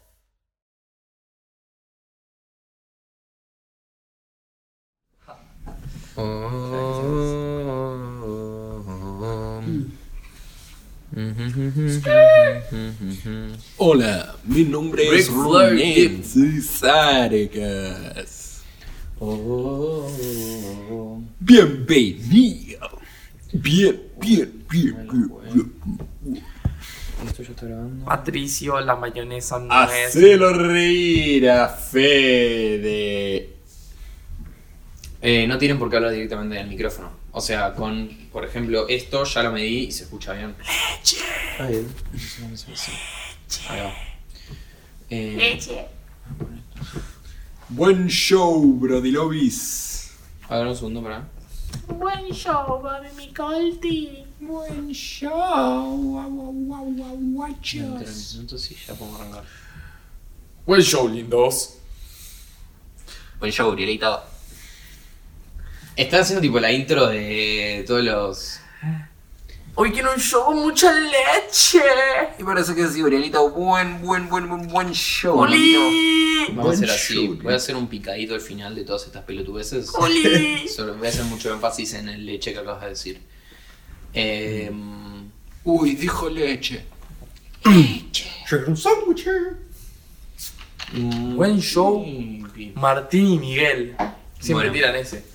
Hola, mi nombre Rick es Flair Runen Cesáricas. Bienvenido. Bien, bien, bien, bien, bien. ¿Esto ya está grabando? Patricio, la mayonesa no Hacelo reír a Fede. Eh, no tienen por qué hablar directamente al micrófono. O sea, con, por ejemplo, esto ya lo medí y se escucha bien. Está bien. Ahí va. Eh, Buen show, Brody Lobis. a ver un segundo para. Buen show, baby, mi colti. Buen show. Guau, guau, guau, guachos. Y ya podemos arrancar. Buen show, lindos. Buen show, Brielito. Están haciendo tipo la intro de todos los. Hoy quiero un show con mucha leche. Y parece que sí, Brielito. Buen, buen, buen, buen, buen show. ¡Oli! Vamos a hacer así. Voy a hacer un picadito al final de todas estas pelotudeces. ¡Oli! [LAUGHS] Solo voy a hacer mucho énfasis en el leche que acabas de decir. Eh, Uy, dijo leche. Buen show. mm, Martín y Miguel. Siempre Bueno. tiran ese.